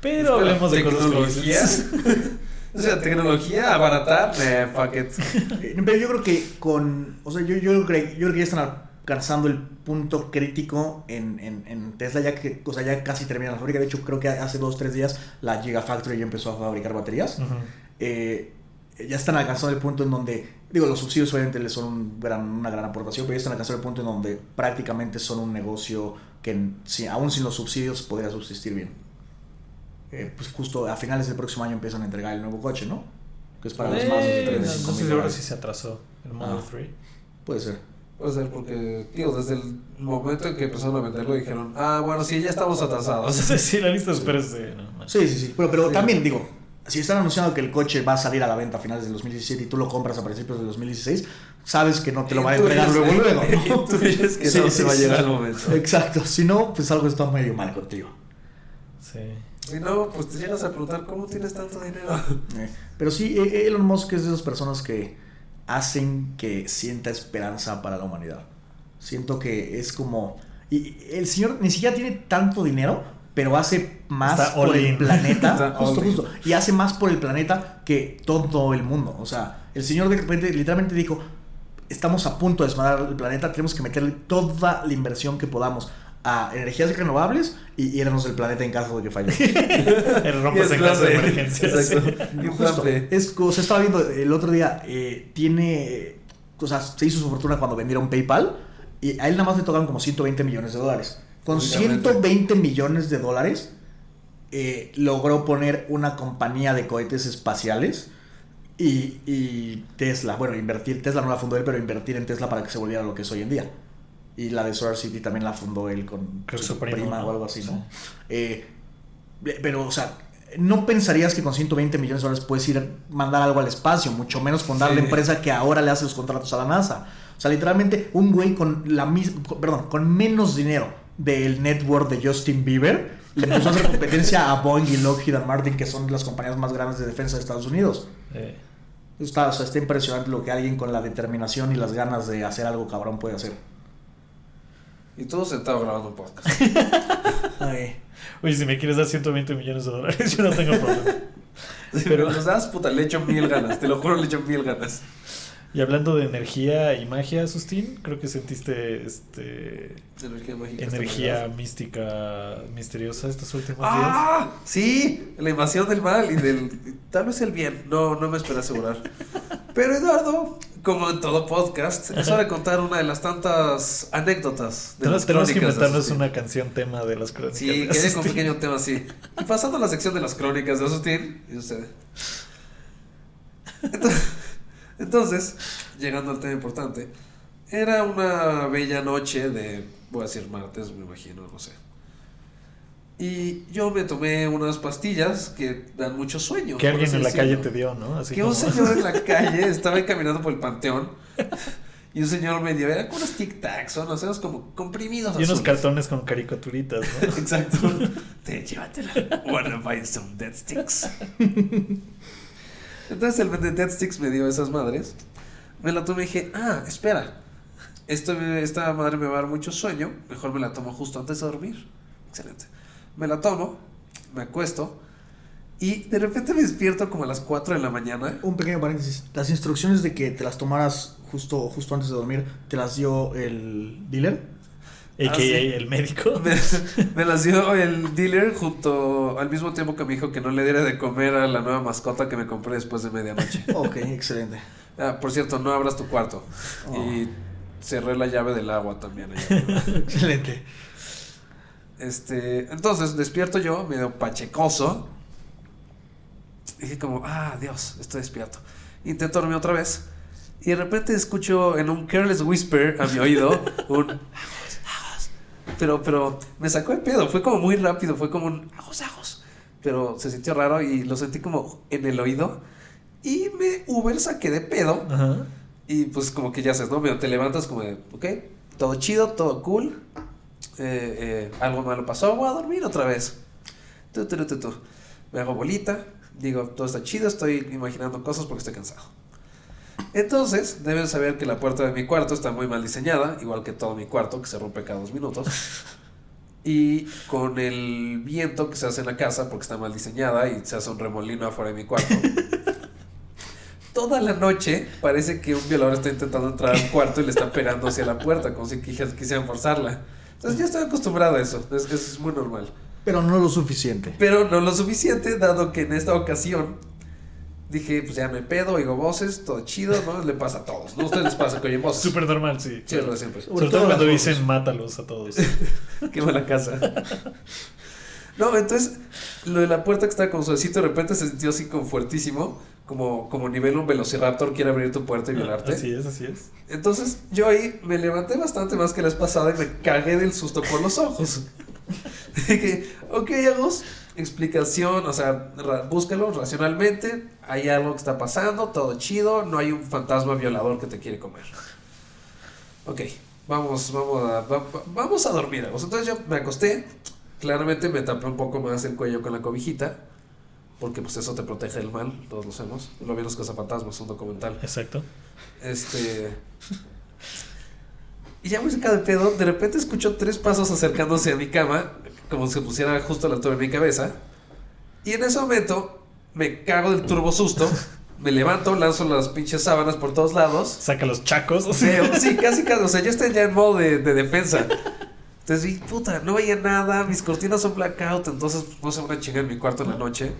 Pero hablemos de cosas ¿Tecnología? felices. o sea, tecnología, abaratar, eh, fuck it. Eh, Pero yo creo que con... O sea, yo, yo, creo, yo creo que ya están alcanzando el punto crítico en, en, en Tesla, ya que o sea, ya casi termina la fábrica. De hecho, creo que hace dos, tres días la Gigafactory ya empezó a fabricar baterías. Eh, ya están alcanzando el punto en donde, digo, los subsidios obviamente les son un gran- una gran aportación, pero ya están alcanzando el punto en donde prácticamente son un negocio que si, aún sin los subsidios podría subsistir bien. Eh, pues justo a finales del próximo año empiezan a entregar el nuevo coche, ¿no? Que es para los más de Eh, no, 35 no mil sé si se atrasó el Model Ah. 3. Puede ser. Puede ser porque, tío, desde el momento en que empezaron a venderlo dijeron, ah, bueno, sí, ya estamos atrasados. Sí, sí, la lista de espera. No, manches. Sí, sí, sí. Pero, pero Sí. también digo, si están anunciando que el coche va a salir a la venta a finales del 2017 y tú lo compras a principios del 2016, sabes que no te lo van a entregar luego, luego. ¿no? Intuyes que Sí, no sí, se va a sí. llegar el momento. Exacto. Si no, pues algo está medio mal contigo. Sí. Si no, pues te llegas a preguntar, ¿cómo tienes tanto dinero? Eh, Pero sí, eh, Elon Musk es de esas personas que hacen que sienta esperanza para la humanidad. Siento que es como... Y el señor ni siquiera tiene tanto dinero, pero hace más por el planeta. Justo, justo. Y hace más por el planeta que todo el mundo. O sea, el señor de repente literalmente dijo, estamos a punto de desmadrar el planeta, tenemos que meterle toda la inversión que podamos a energías renovables y irnos del planeta en caso de que falle. El rompes en caso de emergencia. Exacto. sí. Justo. Es, o sea, estaba viendo el otro día, eh, tiene, o sea, se hizo su fortuna cuando vendieron PayPal y a él nada más le tocaron como 120 millones de dólares. Con Obviamente. 120 millones de dólares eh, logró poner una compañía de cohetes espaciales y, y Tesla, bueno, invertir, Tesla no la fundó él, pero invertir en Tesla para que se volviera lo que es hoy en día. Y la de Solar City también la fundó él con Creo su primo, prima ¿no? o algo así, ¿no? Sí. Eh, pero, o sea, no pensarías que con 120 millones de dólares puedes ir a mandar algo al espacio, mucho menos fundar Sí. la empresa que ahora le hace los contratos a la NASA. O sea, literalmente un güey con la misma, perdón, con menos dinero del network de Justin Bieber le empezó a hacer competencia a Boeing y Lockheed Martin, que son las compañías más grandes de defensa de Estados Unidos. Está, o sea, está impresionante lo que alguien con la determinación y las ganas de hacer algo cabrón puede hacer. Y todo sentado grabando un podcast. Ay. Oye, si me quieres dar 120 millones de dólares, yo no tengo problema. Pero nos das, puta, le echo mil ganas. Te lo juro, le echo mil ganas. Y hablando de energía y magia, Sustín, creo que sentiste este Energía mágica. energía mística, misteriosa estos últimos ¡Ah! Sí, la invasión del mal y del. Tal vez el bien. No, no me espero asegurar. Pero Eduardo, como en todo podcast, es hora de contar una de las tantas anécdotas de las Tenemos, tenemos que inventarnos una canción tema de las crónicas. Sí, de quede con un pequeño tema así. Y pasando a la sección de las crónicas de Asustín, y usted. Entonces, entonces, llegando al tema importante, era una bella noche de, voy a decir martes, me imagino, no sé. Y yo me tomé unas pastillas que dan mucho sueño. Que alguien en la calle te dio, ¿no? Así Que como... un señor en la calle estaba caminando por el panteón. Y un señor me dio, era con unos tic-tacs, o no sé, unos como comprimidos Y unos cartones con caricaturitas, ¿no? Exacto. Te llévatela. Wanna buy some dead sticks. Entonces el de dead sticks me dio esas madres. Me la tomé y dije, ah, espera. Esto, esta madre me va a dar mucho sueño. Mejor me la tomo justo antes de dormir. Excelente. Me la tomo, me acuesto. Y de repente me despierto como a las 4 de la mañana. Un pequeño paréntesis. Las instrucciones de que te las tomaras justo, justo antes de dormir, ¿te las dio el dealer? A.K.A. Ah, sí. el médico. Me, me las dio el dealer junto al mismo tiempo que me dijo que no le diera de comer a la nueva mascota que me compré después de medianoche. Ok, excelente. Ah, por cierto, no abras tu cuarto. Oh. Y cerré la llave del agua también. allá. Excelente. Este, entonces despierto yo, medio pachecoso. Dije como, ah, Dios, estoy despierto. Intento dormir otra vez. Y de repente escucho en un careless whisper a mi oído un ajos, ajos. Pero, pero me sacó de pedo. Fue como muy rápido. Fue como un ajos, ajos. Pero se sintió raro y lo sentí como en el oído. Y me Uber saqué de pedo. Ajá. Y pues como que ya sabes, ¿no? Medio te levantas como de, ok, todo chido, todo cool. Eh, eh, algo malo pasó, voy a dormir otra vez. Tu, tu, tu. Me hago bolita, digo, todo está chido, estoy imaginando cosas porque estoy cansado. Entonces, deben saber que la puerta de mi cuarto está muy mal diseñada, igual que todo mi cuarto, que se rompe cada dos minutos. Y con el viento que se hace en la casa, porque está mal diseñada y se hace un remolino afuera de mi cuarto. Toda la noche parece que un violador está intentando entrar al cuarto y le está pegando hacia la puerta, como si quis- quisieran forzarla. Entonces ya estoy acostumbrado a eso, es, eso es muy normal. Pero no lo suficiente. Pero no lo suficiente, dado que en esta ocasión dije, pues ya hay pedo, oigo voces, todo chido, ¿no? Le pasa a todos, ¿no? A ustedes les pasa que oyen voces. Súper normal, sí. Lo siempre. Sobre Sobre todo todo cuando dicen voces. mátalos a todos. Qué mala casa. No, entonces, lo de la puerta que estaba con suavecito, de repente se sintió así como fuertísimo, como, como nivel un velociraptor quiere abrir tu puerta y violarte. Así es, así es. Entonces, yo ahí me levanté bastante más que la vez pasada y me cagué del susto por los ojos. Dije, ok, Agus, explicación, o sea, ra- búscalo racionalmente, hay algo que está pasando, todo chido, no hay un fantasma violador que te quiere comer. Ok, vamos, vamos a, va- va- vamos a dormir, Agus. Entonces yo me acosté, claramente me tapé un poco más el cuello con la cobijita, porque pues eso te protege del mal, todos lo sabemos. Lo vi en los cazafantasmas, un documental. Exacto. Este. Y ya muy cerca de pedo, de repente escucho tres pasos acercándose a mi cama, como si se pusiera justo a la altura de mi cabeza. Y en ese momento me cago del turbo susto, me levanto, lanzo las pinches sábanas por todos lados. Saca los chacos. Veo- sí, casi, casi, o sea, yo estoy ya en modo de, de defensa. Entonces vi, puta, no veía nada, mis cortinas son blackout, entonces no se van a chingar en mi cuarto en la noche.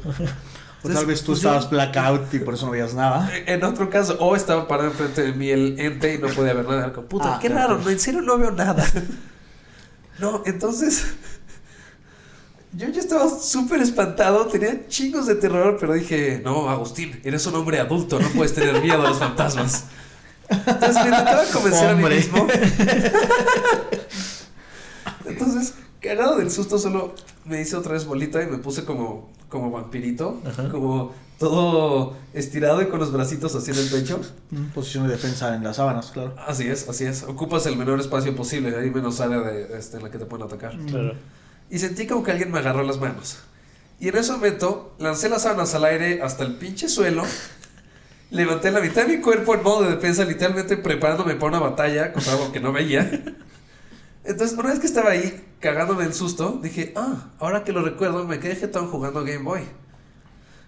O tal vez tú Pues yo- estabas blackout y por eso no veías nada. En otro caso, o estaba parado enfrente de mí el ente y no podía ver nada. Como, Puta, Ah, qué claro. raro, no, en serio no veo nada. No, entonces. Yo ya estaba súper espantado, tenía chingos de terror, pero dije, no, Agustín, eres un hombre adulto, no puedes tener miedo a los fantasmas. Entonces me intentaba convencer a mí mismo. Entonces, cagado del susto, solo me hice otra vez bolita y me puse como, como vampirito, Ajá. como todo estirado y con los bracitos así en el pecho. Mm, Posición de defensa en las sábanas, claro. Así es, así es. Ocupas el menor espacio posible, hay menos área de, este, en la que te pueden atacar. Claro. Y sentí como que alguien me agarró las manos. Y en ese momento lancé las sábanas al aire hasta el pinche suelo. Levanté la mitad de mi cuerpo en modo de defensa, literalmente preparándome para una batalla contra algo que no veía. Entonces, una vez que estaba ahí, cagándome el susto, dije, ah, ahora que lo recuerdo, me quedé jetón jugando Game Boy.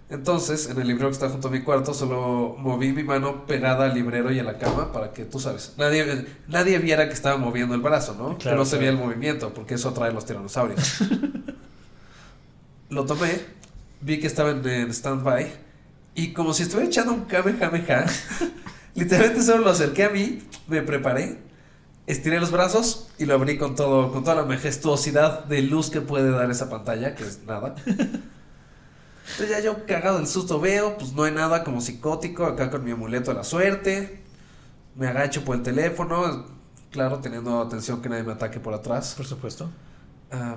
Entonces, en el librero que está junto a mi cuarto, solo moví mi mano pegada al librero y a la cama para que, tú sabes, nadie, nadie viera que estaba moviendo el brazo, ¿no? que Claro, no se veía el movimiento, porque eso atrae a los tiranosaurios. lo tomé, vi que estaba en, en stand-by, y como si estuviera echando un kamehameha, literalmente solo lo acerqué a mí, me preparé, estiré los brazos y lo abrí con todo, con toda la majestuosidad de luz que puede dar esa pantalla, que es nada. Entonces ya yo cagado del susto veo, pues no hay nada como psicótico, acá con mi amuleto de la suerte. Me agacho por el teléfono, claro, teniendo atención que nadie me ataque por atrás. Por supuesto. Ah,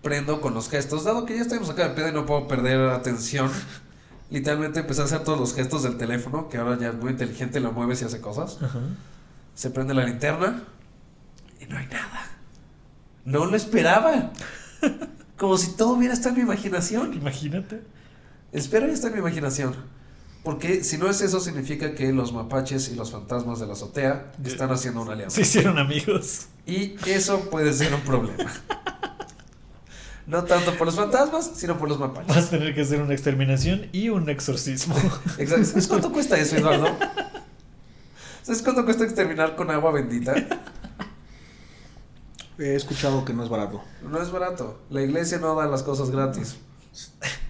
prendo con los gestos, dado que ya estamos acá de pedo y no puedo perder atención. Literalmente empecé a hacer todos los gestos del teléfono, que ahora ya es muy inteligente, lo mueves y hace cosas. Ajá. Se prende la linterna y no hay nada. No lo esperaba. Como si todo hubiera estado en mi imaginación. Imagínate. Espero está en mi imaginación. Porque si no es eso, significa que los mapaches y los fantasmas de la azotea están haciendo una alianza. Se hicieron amigos. Y eso puede ser un problema. No tanto por los fantasmas, sino por los mapaches. Vas a tener que hacer una exterminación y un exorcismo. Exacto. ¿Sabes cuánto cuesta eso, Eduardo? ¿Sabes cuánto cuesta exterminar con agua bendita? He escuchado que no es barato, No es barato. La iglesia no da las cosas gratis.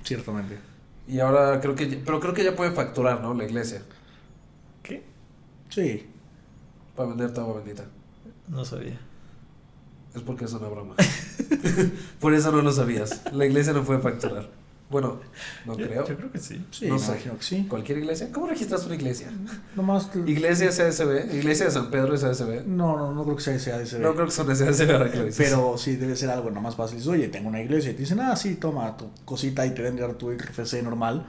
ciertamente. Y ahora creo que... ya- Pero creo que ya puede facturar, ¿no? La iglesia. ¿Qué? Sí. Para vender tu agua bendita. No sabía. Es porque es una broma. Por eso no lo sabías. La iglesia no puede facturar. Bueno, no Yo, creo. yo creo que sí. Sí, No sé. imagino que sí. ¿Cualquier iglesia? ¿Cómo registras una iglesia? Nomás que- Iglesia SASB, Iglesia de San Pedro SASB. No, no, no creo que sea ADCB. No creo que son SASB ahora que lo dices. Pero sí debe ser algo nomás fácil. Dices, Oye, tengo una iglesia. Y te dicen, ah, sí, toma tu cosita y te dar tu RFC normal.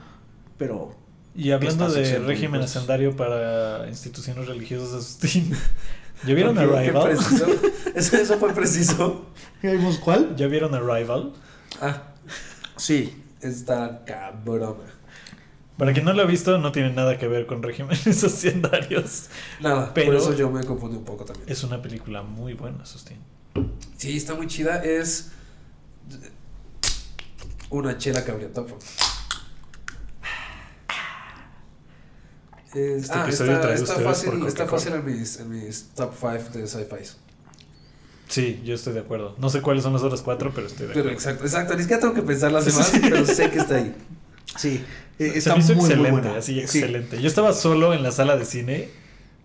Pero Y hablando de régimen impuestos. hacendario para instituciones religiosas, Asustín, ¿ya vieron ¿Qué- qué Arrival? Eso, eso fue preciso. ¿ya vimos cuál? ¿Ya vieron Arrival? Ah, Sí. Está cabrona. Para quien no lo ha visto, no tiene nada que ver con regímenes hacendarios. Nada, Pero- por eso yo me confundí un poco también. Es una película muy buena, Asustín. Sí, está muy chida. Es una chela cabriatopo. Es, Este ah, está, fácil, está fácil en mis, en mis top 5 de sci-fi. Sí, yo estoy de acuerdo. No sé cuáles son las otras cuatro, pero estoy de Pero acuerdo. exacto, exacto. Ni siquiera tengo que pensar las demás, pero sé que está ahí. Sí. eh, Se está me hizo muy, muy excelente, buena. así Sí. excelente. Yo estaba solo en la sala de cine,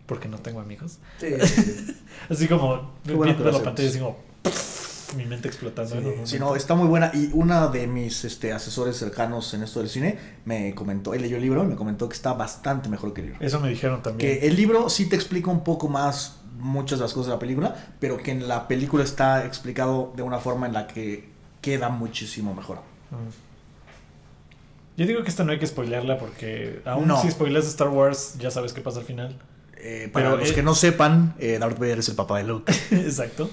porque no tengo amigos. Sí, sí. Así como viendo que la pantalla, así como pff, mi mente explotando. en Sí, momento. no, está muy buena. Y una de mis este, asesores cercanos en esto del cine me comentó, él leyó el libro y me comentó que está bastante mejor que el libro. Eso me dijeron también. Que el libro sí te explica un poco más muchas de las cosas de la película, pero que en la película está explicado de una forma en la que queda muchísimo mejor. Mm. Yo digo que esta no hay que spoilearla porque aún No. si spoileas Star Wars ya sabes qué pasa al final. Eh, para Pero, los eh, que no sepan, eh, Darth Vader es el papá de Luke. Exacto.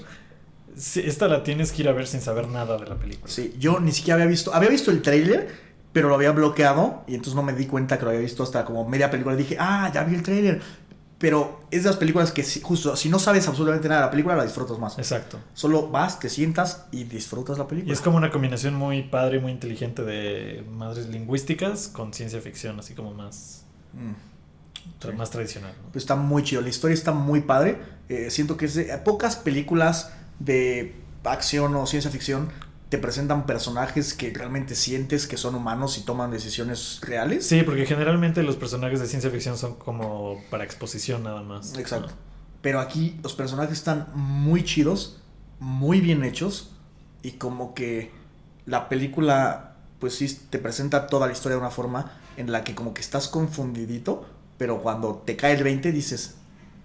Sí, esta la tienes que ir a ver sin saber nada de la película. Sí, yo ni siquiera había visto, había visto el tráiler, pero lo había bloqueado y entonces no me di cuenta que lo había visto hasta como media película. Y dije, ah, ya vi el tráiler. Pero es de las películas que si- justo, si no sabes absolutamente nada de la película, la disfrutas más. Exacto. Solo vas, te sientas y disfrutas la Y película. es como una combinación muy padre y muy inteligente de madres lingüísticas con ciencia ficción, así como más, Mm. Sí. más tradicional. ¿no? Está muy chido, la historia está muy padre. Eh, siento que es de pocas películas de acción o ciencia ficción te presentan personajes que realmente sientes que son humanos y toman decisiones reales. Sí, porque generalmente los personajes de ciencia ficción son como para exposición nada más. Exacto. Pero aquí los personajes están muy chidos, muy bien hechos y como que la película pues sí te presenta toda la historia de una forma en la que como que estás confundidito, pero cuando te cae el 20 dices,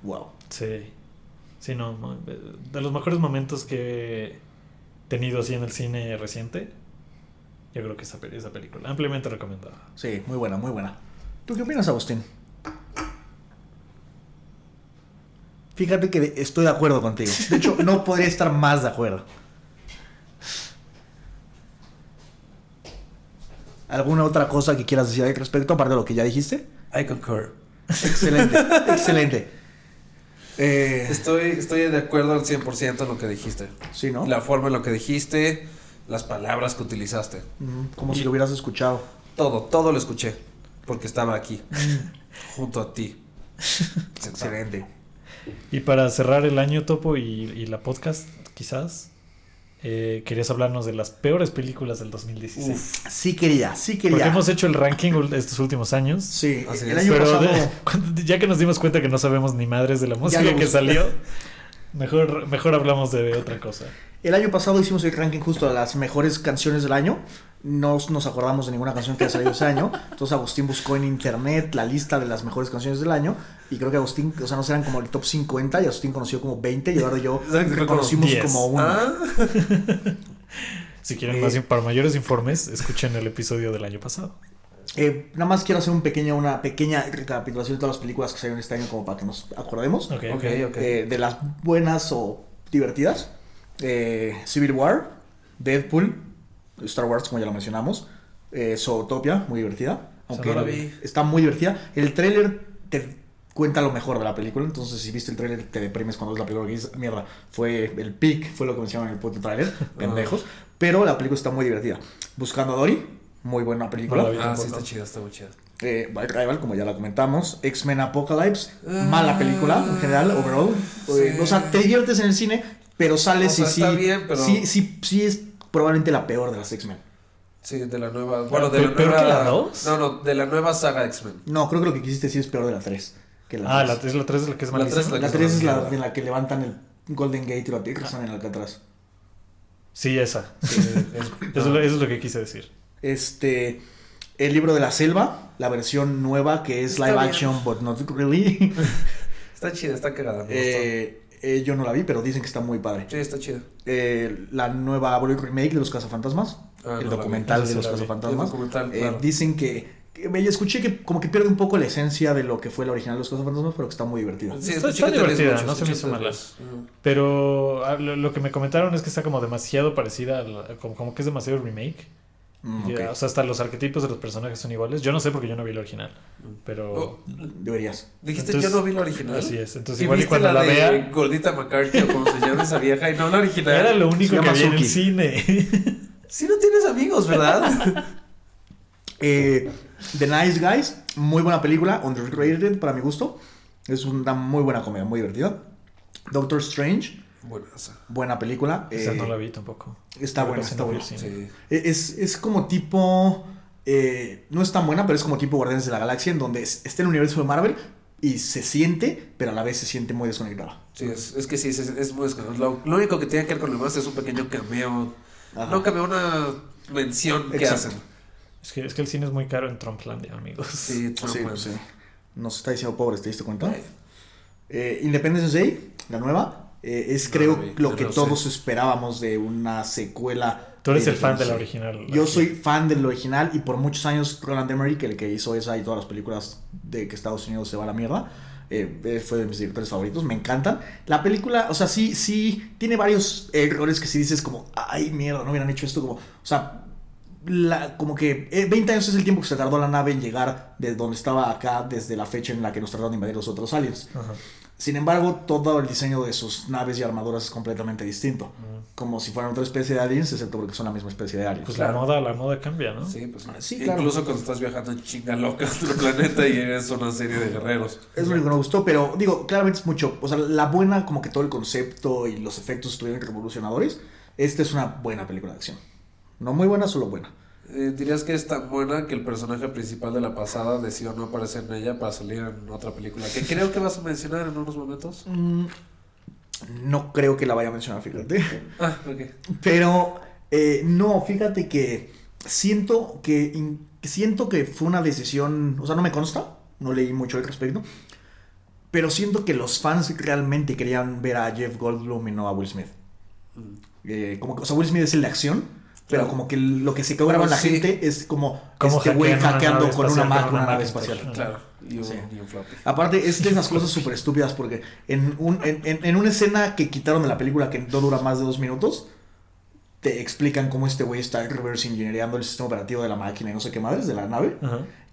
wow. Sí. Sí, no. De los mejores momentos que tenido así en el cine reciente, yo creo que esa, esa película. Ampliamente recomendada. Sí, muy buena, muy buena. ¿Tú qué opinas, Agustín? Fíjate que estoy de acuerdo contigo. De hecho, no podría estar más de acuerdo. ¿Alguna otra cosa que quieras decir al respecto, aparte de lo que ya dijiste? I concur. Excelente, excelente. Eh, Estoy, estoy de acuerdo al 100% en lo que dijiste. sí, ¿no? La forma en lo que dijiste, las palabras que utilizaste. Mm, Como si lo hubieras escuchado. Todo, todo lo escuché. Porque estaba aquí, junto a ti. Excelente. Y para cerrar el año, Topo, y, y la podcast, quizás, eh, querías hablarnos de las peores películas del 2016. Uf. Sí quería, sí Porque quería. hemos hecho el ranking estos últimos años. Sí, Así el es. año Pero pasado... de- cuando- ya que nos dimos cuenta que no sabemos ni madres de la música que salió, mejor, mejor hablamos de otra cosa. El año pasado hicimos el ranking justo de las mejores canciones del año. No nos acordamos de ninguna canción que haya salido ese año. Entonces Agustín buscó en internet la lista de las mejores canciones del año. Y creo que Agustín, o sea, nos eran como el top 50 y Agustín conoció como 20 y Eduardo y yo reconocimos 10. como uno. Ah, Si quieren Eh, más, para mayores informes, escuchen el episodio del año pasado. Eh, nada más quiero hacer un pequeño, una pequeña recapitulación de todas las películas que salieron este año como para que nos acordemos. Ok, ok, ok. Eh, de las buenas o divertidas. Eh, Civil War, Deadpool, Star Wars, como ya lo mencionamos. Eh, Zootopia, muy divertida. Aunque no la vi. está muy divertida. El tráiler te cuenta lo mejor de la película. Entonces, si viste el tráiler, te deprimes cuando ves la película. Que dices, mierda, fue el pic, fue lo que mencionaban en el puto tráiler. Pendejos. Pero la película está muy divertida. Buscando a Dory, muy buena película. No ah, sí, está chida, está muy chida. Eh, Bike Rival, como ya la comentamos. X-Men Apocalypse, mala película en general, overall. Eh, Sí. o sea, te diviertes en el cine, pero sales O y sea, sí, está bien, pero- sí, sí, sí es probablemente la peor de las X-Men. Sí, de la nueva. Bueno, de ¿Pe- la peor nueva. que la dos? No, no, de la nueva saga X-Men. No, creo que lo que quisiste decir es peor de la 3. Que la Ah, la, 3. es la 3 es la que es La malísima. tres es La que 3 es la en la que levantan el Golden Gate y lo atiran en Alcatraz. Sí, esa. Sí, es- Eso, es lo- eso es lo que quise decir. Este. El libro de la selva, la versión nueva que es Está live bien. action, but not really. Está chida, está cagada. me gustó. Eh, eh, yo no la vi, pero dicen que está muy padre. Sí, está chida. Eh, la nueva remake de los cazafantasmas, Ah, el no documental de sí los cazafantasmas. El documental, eh, claro. dicen que, que me escuché que como que pierde un poco la esencia de lo que fue la original de los cazafantasmas, pero que está muy divertido. Sí, Está- está divertida, mucho, no se me hizo mala. Pero ah, lo, lo que me comentaron es que está como demasiado parecida, a la- como, como que es demasiado remake. Mm. O sea, hasta los arquetipos de los personajes son iguales. Yo no sé porque yo no vi el original. Pero. Oh, Deberías. Dijiste Entonces- yo no vi la original. Así es. Entonces, ¿Y igual y viste cuando la, la, de vea. Gordita McCarthy o como se llama esa vieja y no la original. Era lo único que había en el cine. Sí no tienes amigos, ¿verdad? Eh, The Nice Guys, muy buena película, underrated para mi gusto. Es una muy buena comedia, muy divertida. Doctor Strange, Buenaza. buena película. Esa eh, no la vi tampoco. Está buena, sí está buena. Sí. Es, es como tipo. eh, no es tan buena, pero es como tipo Guardianes de la Galaxia, en donde es- está en el universo de Marvel y se siente, pero a la vez se siente muy desconectada. Sí, es, es que sí, es, es muy desconocido. Lo, lo único que tiene que ver con lo demás es un pequeño cameo. Ajá. No cameo, una mención que Exacto. hacen. Es que, es que el cine es muy caro en Trumplandia, amigos. Sí, Trump, Sí, man. pues sí. Nos está diciendo pobres, ¿te diste cuenta? Eh, Independence Day, la nueva, eh, es No creo vi, lo no que sé. todos esperábamos de una secuela. Tú eres el fan de la original. Yo aquí. soy fan del original y por muchos años Roland Emmerich, el que hizo esa y todas las películas de que Estados Unidos se va a la mierda, eh, eh, fue de mis directores favoritos, me encantan. La película, o sea, sí, sí, tiene varios errores que si dices como, ay, mierda, no hubieran hecho esto, como, o sea, la, como que eh, 20 años es el tiempo que se tardó la nave en llegar de donde estaba acá desde la fecha en la que nos trataron de invadir los otros aliens. Ajá. Sin embargo, todo el diseño de sus naves y armaduras es completamente distinto. Como si fueran otra especie de aliens, excepto porque son la misma especie de aliens. Pues Claro. la moda, la moda cambia, ¿no? Sí, pues Sí, claro. Incluso cuando estás viajando en chinga loca a otro planeta y eres una serie de guerreros. Es lo único que no me gustó, pero digo, claramente es mucho. O sea, la buena, como que todo el concepto y los efectos estuvieron revolucionadores. Esta es una buena película de acción. No muy buena, solo buena. Eh, ¿Dirías que es tan buena que el personaje principal de la pasada decidió no aparecer en ella para salir en otra película? Que creo que vas a mencionar en unos momentos. Mm, no creo que la vaya a mencionar, fíjate. Ah, ok. Pero eh, no, fíjate que siento que in- siento que fue una decisión, o sea, no me consta, no leí mucho al respecto, pero siento que los fans realmente querían ver a Jeff Goldblum y no a Will Smith. Mm. Eh, como que, o sea, Will Smith es el de acción, pero como que lo que se quedó grabado en la Sí. gente es como, Como este güey hackeando con una con una una nave espacial. espacial. Claro. Y un, Sí. y un floppy. Aparte, es de esas cosas súper estúpidas porque en, un, en, en- en una escena que quitaron de la película que no dura más de dos minutos, te explican cómo este güey está reverse engineereando el sistema operativo de la máquina y no sé qué madres de la nave.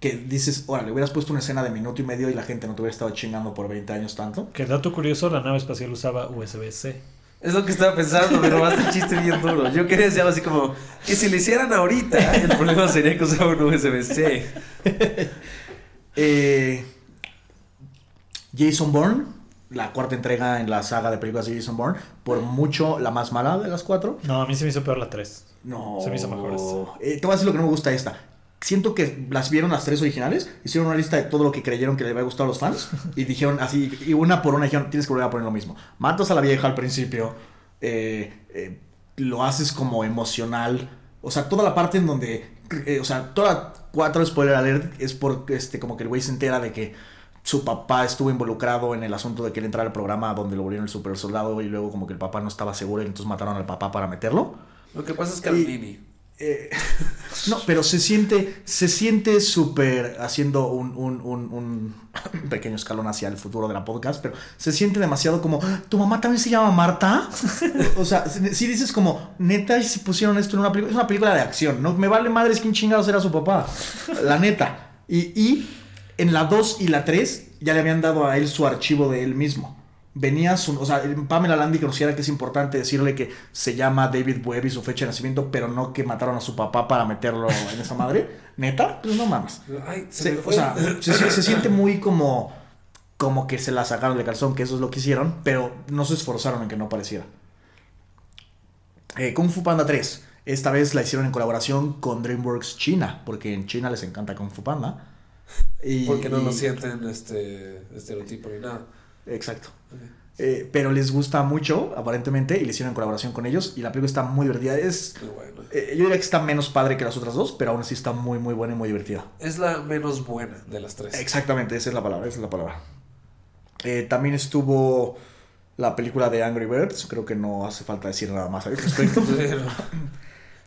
Que dices, órale, le hubieras puesto una escena de minuto y medio y la gente no te hubiera estado chingando por 20 años tanto. Que dato curioso, la nave espacial usaba USB-C. Es lo que estaba pensando, me robaste el chiste bien duro. Yo quería decir algo así como, y si lo hicieran ahorita, el problema sería que usaba un USB-C. Eh, Jason Bourne, la cuarta entrega en la saga de películas de Jason Bourne, por mucho la más mala de las cuatro. No, a mí se me hizo peor la 3. No. Se me hizo mejor esta. Eh, te voy a decir lo que no me gusta de esta. Siento que las vieron las tres originales, hicieron una lista de todo lo que creyeron que le había gustado a los fans y dijeron así, y una por una dijeron, tienes que volver a poner lo mismo. Matas a la vieja al principio, eh, eh, lo haces como emocional, o sea, toda la parte en donde, eh, o sea, toda cuatro spoiler alert es por, este, como que el güey se entera de que su papá estuvo involucrado en el asunto de que él entrara al programa donde lo volvieron el super soldado y luego como que el papá no estaba seguro y entonces mataron al papá para meterlo. Lo que pasa es que al Y-. Eh, no, pero se siente, se siente súper haciendo un, un, un- un pequeño escalón hacia el futuro de la podcast, pero se siente demasiado como, ¿tu mamá también se llama Marta? O sea, si dices como, neta, ¿y si pusieron esto en una película, es una película de acción, ¿no? Me vale madres quién chingados era su papá, la neta. Y, y en la 2 y la 3 ya le habían dado a él su archivo de él mismo. Venía su, o sea, Pamela Landy considera que es importante decirle que se llama David Webb y su fecha de nacimiento, pero no que mataron a su papá para meterlo en esa madre. ¿Neta? Pues no mames. Ay, se, Se- me o sea, se, siente muy como como que se la sacaron de calzón, que eso es lo que hicieron, pero no se esforzaron en que no pareciera. Eh, Kung Fu Panda 3. Esta vez la hicieron en colaboración con DreamWorks China, porque en China les encanta Kung Fu Panda. Y, Porque no lo sienten este estereotipo ni nada. Exacto. Eh, pero les gusta mucho, aparentemente, y le hicieron en colaboración con ellos. Y la película está muy divertida. Es, bueno. eh, yo diría que está menos padre que las otras dos, pero aún así está muy, muy buena y muy divertida. Es la menos buena de las tres. Exactamente, esa es la palabra, esa es la palabra. Eh, también estuvo la película de Angry Birds. Creo que no hace falta decir nada más al respecto.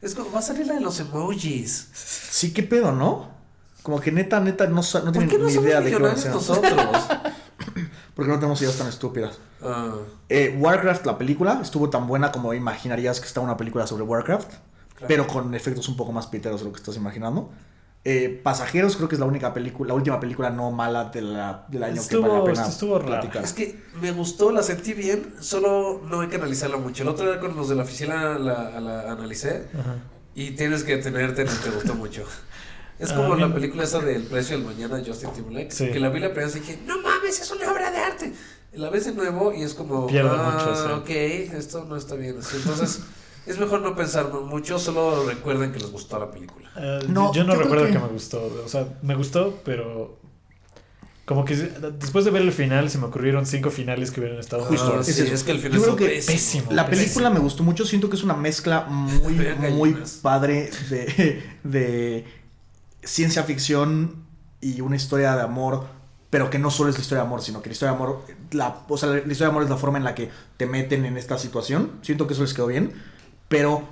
Es como, va a salir la de los emojis. Sí, qué pedo, ¿no? Como que neta, neta, no, no ¿Por tienen qué no ni idea de qué van a hacer. nosotros? Porque no tenemos ideas tan estúpidas. Ah, Eh, Warcraft, la película, estuvo tan buena como imaginarías que está una película sobre Warcraft, claro. pero con efectos un poco más piteros de lo que estás imaginando. Eh, Pasajeros creo que es la única película, la última película no mala de la- del año que vale la Estuvo- pena estuvo rara. platicar. Es que me gustó, la sentí bien, solo no hay que analizarla mucho. El otro día con los de la oficina la, la analicé Ajá. y tienes que tenerte en el te gustó mucho. Es como mí- la película esa del precio del mañana de Justin Timberlake, Sí. que la vi la primera vez y dije, no mames, es una obra de arte. Y la ves de nuevo y es como, Pierde ah, mucho, sí. ok, esto no está bien así. Entonces, es mejor no pensar mucho, solo recuerden que les gustó la película. Eh, No, yo no yo recuerdo que... que- me gustó. O sea, me gustó, pero. Como que después de ver el final, se me ocurrieron cinco finales que hubieran estado Justo. Ah, sí, eso. es que el final Yo es creo que pésimo. pésimo. La película Pésimo. me gustó mucho, siento que es una mezcla muy, muy padre de, de ciencia ficción y una historia de amor, pero que no solo es la historia de amor, sino que la historia de amor, la, o sea, la historia de amor es la forma en la que te meten en esta situación, siento que eso les quedó bien, pero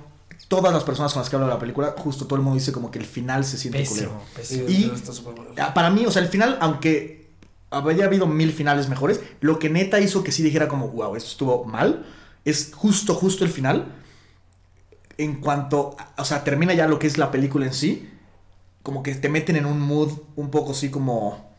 todas las personas con las que hablo de la película, justo todo el mundo dice como que el final se siente. Pésimo, pésimo. Y- está Para mí, o sea, el final, aunque habría habido mil finales mejores, lo que neta hizo que sí dijera como, wow, esto estuvo mal, es justo, justo el final. En cuanto, o sea, termina ya lo que es la película en sí, como que te meten en un mood un poco así como,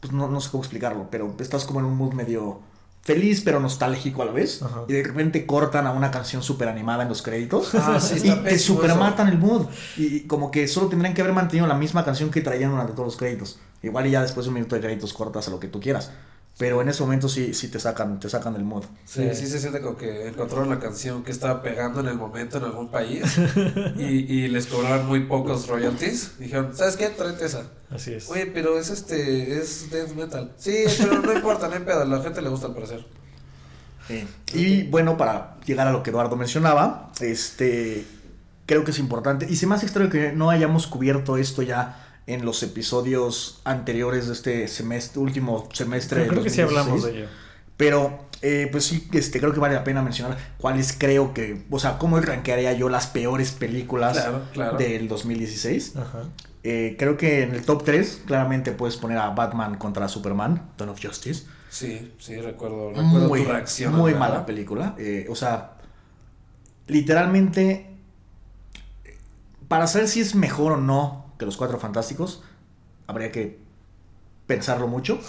pues no, no sé cómo explicarlo, pero estás como en un mood medio feliz pero nostálgico a la vez. Ajá. Y de repente cortan a una canción súper animada en los créditos. Ah, sí, y te pésimo super eso. matan el mood. Y, y como que solo tendrían que haber mantenido la misma canción que traían durante todos los créditos. Igual y ya después de un minuto de créditos cortas a lo que tú quieras. Pero en ese momento sí, sí te sacan, te sacan del mood. Sí, sí se siente como que encontraron la canción que estaba pegando en el momento en algún país y, y les cobraban muy pocos royalties. Dijeron, ¿sabes qué? Tráete esa. Así es. Oye, pero es este, es death metal. Sí, pero no importa, no hay pedo, a la gente le gusta al parecer. Y bueno, para llegar a lo que Eduardo mencionaba, este creo que es importante. Y se me hace extraño que no hayamos cubierto esto ya en los episodios anteriores de este semestre, último semestre. Creo, creo que sí hablamos 2016. de ello. Pero, eh, pues sí, este, creo que vale la pena mencionar cuáles creo que, o sea, cómo rankearía yo las peores películas Claro, claro. del 2016. Ajá. Eh, creo que en el top 3 claramente puedes poner a Batman contra Superman, Dawn of Justice. Sí, sí, recuerdo, recuerdo Muy, tu reacción. muy al mala película. Eh, o sea, literalmente, para saber si es mejor o no que Los Cuatro Fantásticos, habría que pensarlo mucho.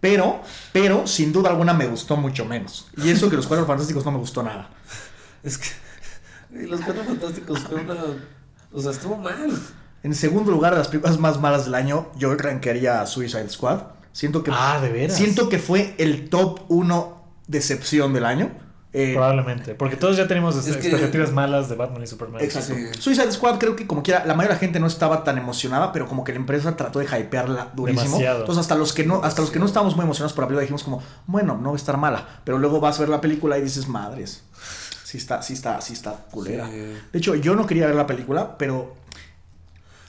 Pero, pero, sin duda alguna me gustó mucho menos. Y eso que Los Cuatro Fantásticos no me gustó nada. Es que los cuatro fantásticos fue una. O sea, estuvo mal. En segundo lugar, de las películas más malas del año, yo rankearía a Suicide Squad. Siento que, Ah, de veras. siento que fue el top 1 decepción del año. Eh, Probablemente. Porque todos ya tenemos Es que- expectativas malas de Batman y Superman. Exacto. Sí. Suicide Squad creo que como quiera, la mayoría de la gente no estaba tan emocionada, pero como que la empresa trató de hypearla durísimo. Demasiado. Entonces hasta los que no, hasta los que no estábamos muy emocionados por la película dijimos como, bueno, no va a estar mala. Pero luego vas a ver la película y dices, madres. Sí está, sí está, sí está culera. Sí. De hecho, yo no quería ver la película, pero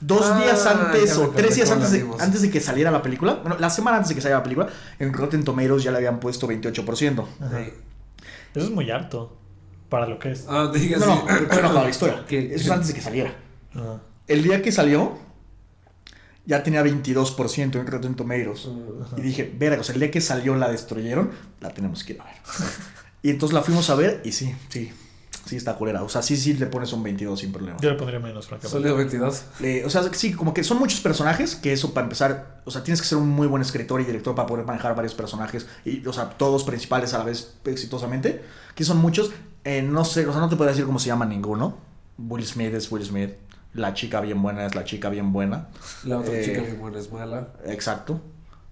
dos Ah, días antes o tres días antes de, antes de que saliera la película, bueno, la semana antes de que saliera la película, en Rotten Tomatoes ya le habían puesto 28%. Ajá. Sí. Eso es muy alto. Para lo que es. Ah, diga No, no, bueno, para la historia. Que- Eso es antes de que saliera. Ajá. El día que salió, ya tenía 22% en Rotten Tomatoes. Y dije, verga, o sea, el día que salió la destruyeron, la tenemos que ir a ver. y entonces la fuimos a ver y sí, sí, sí está culera. O sea, sí, sí le pones un 22 sin problema. Yo le pondría menos, francamente. Sólido 22. Eh, o sea, sí, como que son muchos personajes, que eso para empezar, o sea, tienes que ser un muy buen escritor y director para poder manejar varios personajes, y, o sea, todos principales a la vez exitosamente, que son muchos, Eh, no sé, o sea, no te puedo decir cómo se llama ninguno. Will Smith es Will Smith, la chica bien buena es la chica bien buena, La otra Eh, chica bien buena es mala. exacto.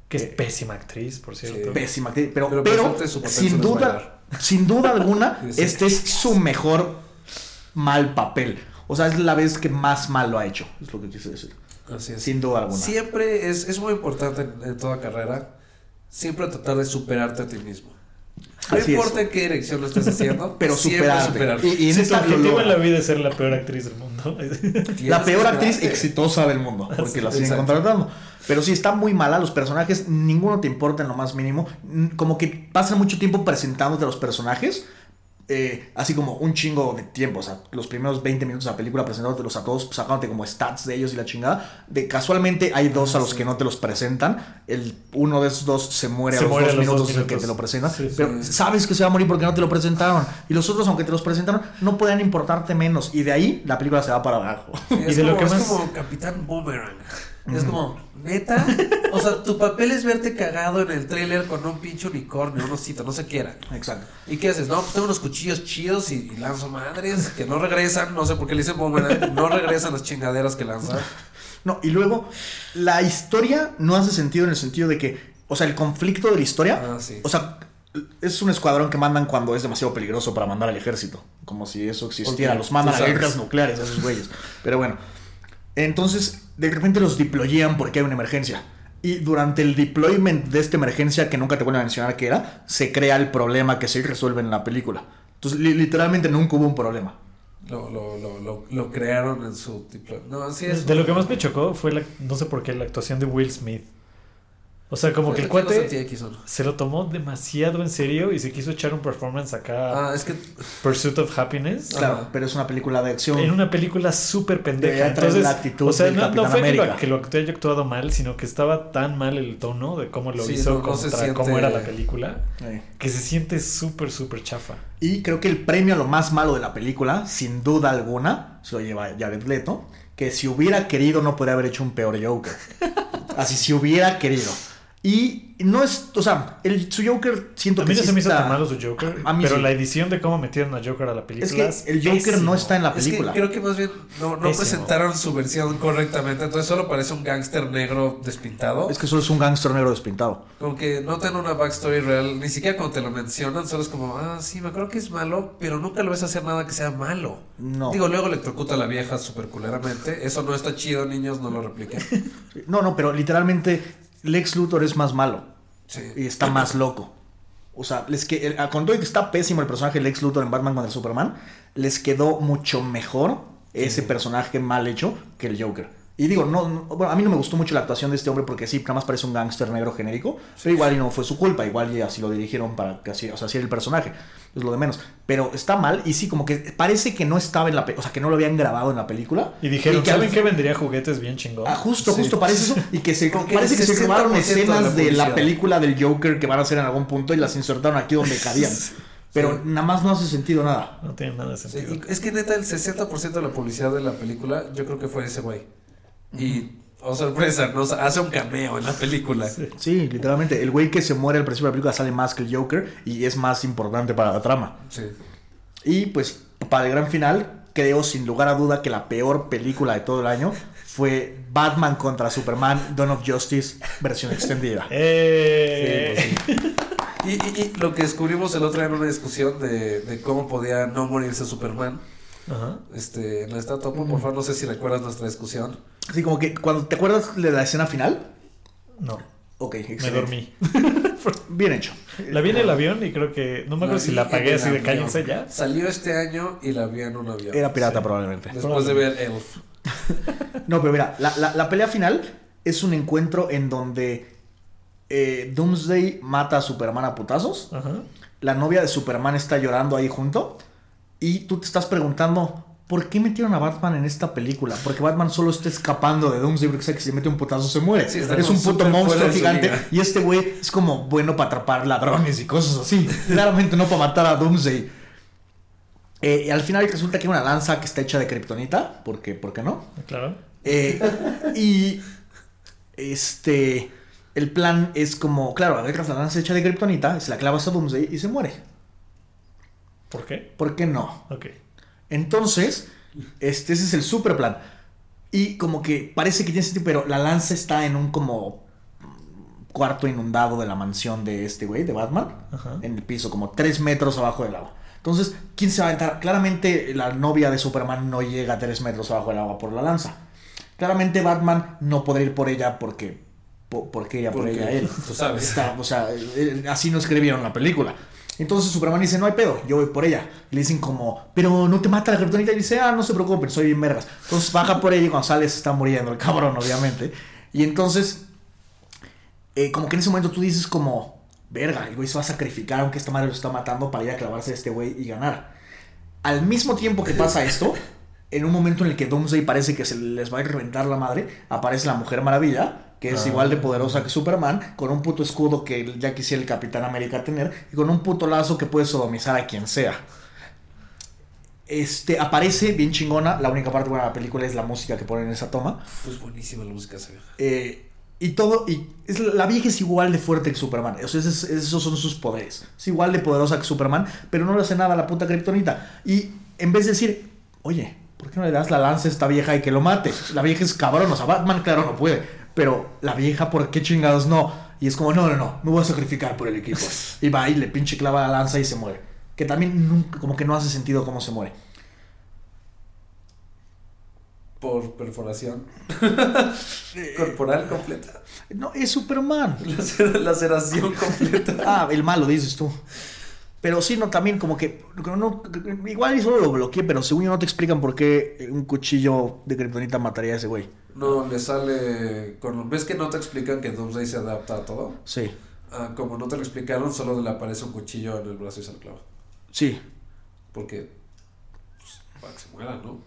Que es Eh, pésima actriz, por cierto. sí. Pésima actriz, pero, Pero pero, sin duda. Sin duda alguna, este es su mejor mal papel. O sea, es la vez que más mal lo ha hecho, es lo que quise decir. Así es. Sin duda alguna. Siempre es, es muy importante en, en toda carrera siempre tratar de superarte a ti mismo. No Así es. importa en qué dirección lo estés haciendo, Pero superarte. superarte. Y, y esto tu lo objetivo en la vida es ser la peor actriz del mundo. La peor actriz exitosa del mundo, porque la siguen Exacto. contratando. Pero sí, está muy mala, los personajes, ninguno te importa en lo más mínimo. Como que pasan mucho tiempo presentándote a los personajes, eh, así como un chingo de tiempo. O sea, los primeros 20 minutos de la película presentándotelos a todos, sacándote como stats de ellos y la chingada. De casualmente hay dos a los que no te los presentan. El, uno de esos dos se muere Se a los muere dos a los minutos dos en que minutos. te lo presentan. Sí, sí. pero sabes que se va a morir porque no te lo presentaron. Y los otros, aunque te los presentaron, no pueden importarte menos. Y de ahí la película se va para abajo. Sí, Y de lo como, que es más- como Capitán Boomerang. Es como, neta. O sea, tu papel es verte cagado en el tráiler con un pinche unicornio, un osito, no se quiera. Exacto. ¿Y qué haces? No, pues tengo unos cuchillos chidos y, y lanzo madres que no regresan. No sé por qué le dicen. No regresan las chingaderas que lanzan. No, y luego la historia no hace sentido en el sentido de que, o sea, el conflicto de la historia, Ah, sí. o sea, es un escuadrón que mandan cuando es demasiado peligroso para mandar al ejército, como si eso existiera, los mandan a guerras nucleares a esos güeyes. Pero bueno, entonces de repente los deployean porque hay una emergencia. Y durante el deployment de esta emergencia, que nunca te vuelven a mencionar qué era, se crea el problema que se resuelve en la película. Entonces, li- literalmente nunca hubo un problema. Lo, lo, lo, lo, lo crearon en su tipo. No, así es. De lo que más me chocó fue, la, no sé por qué, la actuación de Will Smith. O sea, como que el cuate se lo tomó demasiado en serio y se quiso echar un performance acá, Ah, es que. Pursuit of Happiness, Claro, pero es una película de acción. en una película súper pendeja. Debería traer Entonces, la actitud o sea, del no, no fue que lo, América. que lo haya actuado mal, sino que estaba tan mal el tono de cómo lo Sí, hizo, no- no se contra siente- cómo era la película, Eh. que se siente súper, súper chafa. Y creo que el premio a lo más malo de la película, sin duda alguna, se lo lleva Jared Leto, que si hubiera querido no podría haber hecho un peor Joker. Así, si hubiera querido. Y no es, o sea, el, su Joker siento A que mí no sí se me hizo tan malo su Joker, A mí pero sí. la edición de cómo metieron a Joker a la película Es que el Joker no está en la Es que película. creo que más bien no, presentaron su versión correctamente. Entonces solo parece un gángster negro despintado. Es que solo es un gángster negro despintado. Como que no tiene una backstory real. Ni siquiera cuando te lo mencionan, solo es como, ah, sí, me acuerdo que es malo, pero nunca lo ves hacer nada que sea malo. No. Digo, luego electrocuta a la vieja súper culeramente. Eso no está chido, niños, no lo repliquen. No, no, pero literalmente Lex Luthor es más malo. Sí. y está más loco. O sea, les que, el- con todo que está pésimo el personaje de Lex Luthor en Batman contra Superman, les quedó mucho mejor ese personaje mal hecho que el Joker. Y digo, no, no- bueno, a mí no me gustó mucho la actuación de este hombre porque sí, nada más parece un gángster negro genérico, pero igual y no fue su culpa, igual y así lo dirigieron para que así, o sea, así era el personaje, es lo de menos. Pero está mal y sí, como que parece que no estaba en la, o sea, que no lo habían grabado en la película. Y dijeron, que ¿saben qué vendría juguetes bien chingón? Ah, justo, Sí. justo parece eso. Y que se parece que se 60% robaron de la escenas de la película del Joker que van a hacer en algún punto y las insertaron aquí donde cabían. Pero Sí. nada más no hace sentido nada. No tiene nada de sentido. es que neta, el 60% de la publicidad de la película, yo creo que fue ese güey. Y, oh sorpresa, ¿no? O sea, hace un cameo en la película. Sí. Sí, literalmente. El güey que se muere al principio de la película sale más que el Joker y es más importante para la trama. Sí. Y pues, para el gran final, creo sin lugar a duda que la peor película de todo el año fue Batman contra Superman, Dawn of Justice, versión extendida. Eh, pues Y, y- y lo que descubrimos el otro día en una discusión de, de cómo podía no morirse Superman Ajá. este, en la estatua, por favor, no sé si recuerdas nuestra discusión. Así como que cuando te acuerdas de la escena final, No, ok, me excelente. dormí. Bien hecho. La vi en el avión y creo que. No me acuerdo si la apagué así de cállense ya. Salió este año y la vi en un avión. Era pirata Sí. probablemente. Después de ver Elf. No, pero mira, la, la- la pelea final es un encuentro en donde eh, Doomsday mata a Superman a putazos. Ajá. La novia de Superman está llorando ahí junto. Y tú te estás preguntando, ¿por qué metieron a Batman en esta película? Porque Batman solo está escapando de Doomsday porque que si le mete un putazo se muere. Sí, es un puto monstruo gigante. Y este güey es como bueno para atrapar ladrones y cosas así. Claramente no para matar a Doomsday. Eh, y al final resulta que hay una lanza que está hecha de kriptonita. Porque, ¿Por qué no? Claro. Eh, y este el plan es como, claro, agarras la lanza hecha de kriptonita, se la clavas a Doomsday y se muere. ¿Por qué? ¿Por qué no? Ok. Entonces, este ese es el super plan. Y como que parece que tiene sentido, pero la lanza está en un como cuarto inundado de la mansión de este güey, de Batman, Ajá. en el piso, como tres metros abajo del agua. Entonces, ¿quién se va a aventar? Claramente la novia de Superman no llega a tres metros abajo del agua por la lanza. Claramente Batman no podrá ir por ella porque po- por qué iría por Porque ella él. tú sabes. Está- o sea, así no escribieron la película. Entonces Superman dice, no hay pedo, yo voy por ella. Le dicen como, pero no te mata la kriptonita. Y dice, ah, no se preocupen, soy bien vergas. Entonces baja por ella y se está muriendo el cabrón, obviamente. Y entonces, eh, como que en ese momento tú dices como, verga, el güey se va a sacrificar aunque esta madre lo está matando para ir a clavarse a este güey y ganar. Al mismo tiempo que pasa esto, en un momento en el que Doomsday parece que se les va a reventar la madre, aparece la Mujer Maravilla, que es Ah. igual de poderosa que Superman, con un puto escudo que ya quisiera el Capitán América tener, y con un puto lazo que puede sodomizar a quien sea. Este, aparece bien chingona, la única parte buena de la película es la música que ponen en esa toma. Pues buenísima la música esa vieja. Eh, y todo, y es, la vieja es igual de fuerte que Superman. O sea, esos, esos son sus poderes. Es igual de poderosa que Superman, pero no le hace nada a la puta kriptonita. Y en vez de decir, oye, ¿por qué no le das la lanza a esta vieja y que lo mate? La vieja es cabrón, o sea, Batman, claro, no puede. Pero la vieja, ¿por qué chingados no? Y es como, no, no, no, me voy a sacrificar por el equipo. Y va y le pinche clava la lanza y se muere. Que también nunca, como que no hace sentido cómo se muere. Por perforación corporal completa. No, es Superman. Lacer- Laceración completa. Ah, el malo, dices tú. Pero sí, no, también como que. no- igual y solo lo bloqueé, pero según yo no te explican por qué un cuchillo de kriptonita mataría a ese güey. No, le sale. Con... ¿Ves que no te explican que Doomsday se adapta a todo? Sí, Ah, como no te lo explicaron, solo le aparece un cuchillo en el brazo y se lo clava. sí. Porque. Pues, para que se muera, ¿no?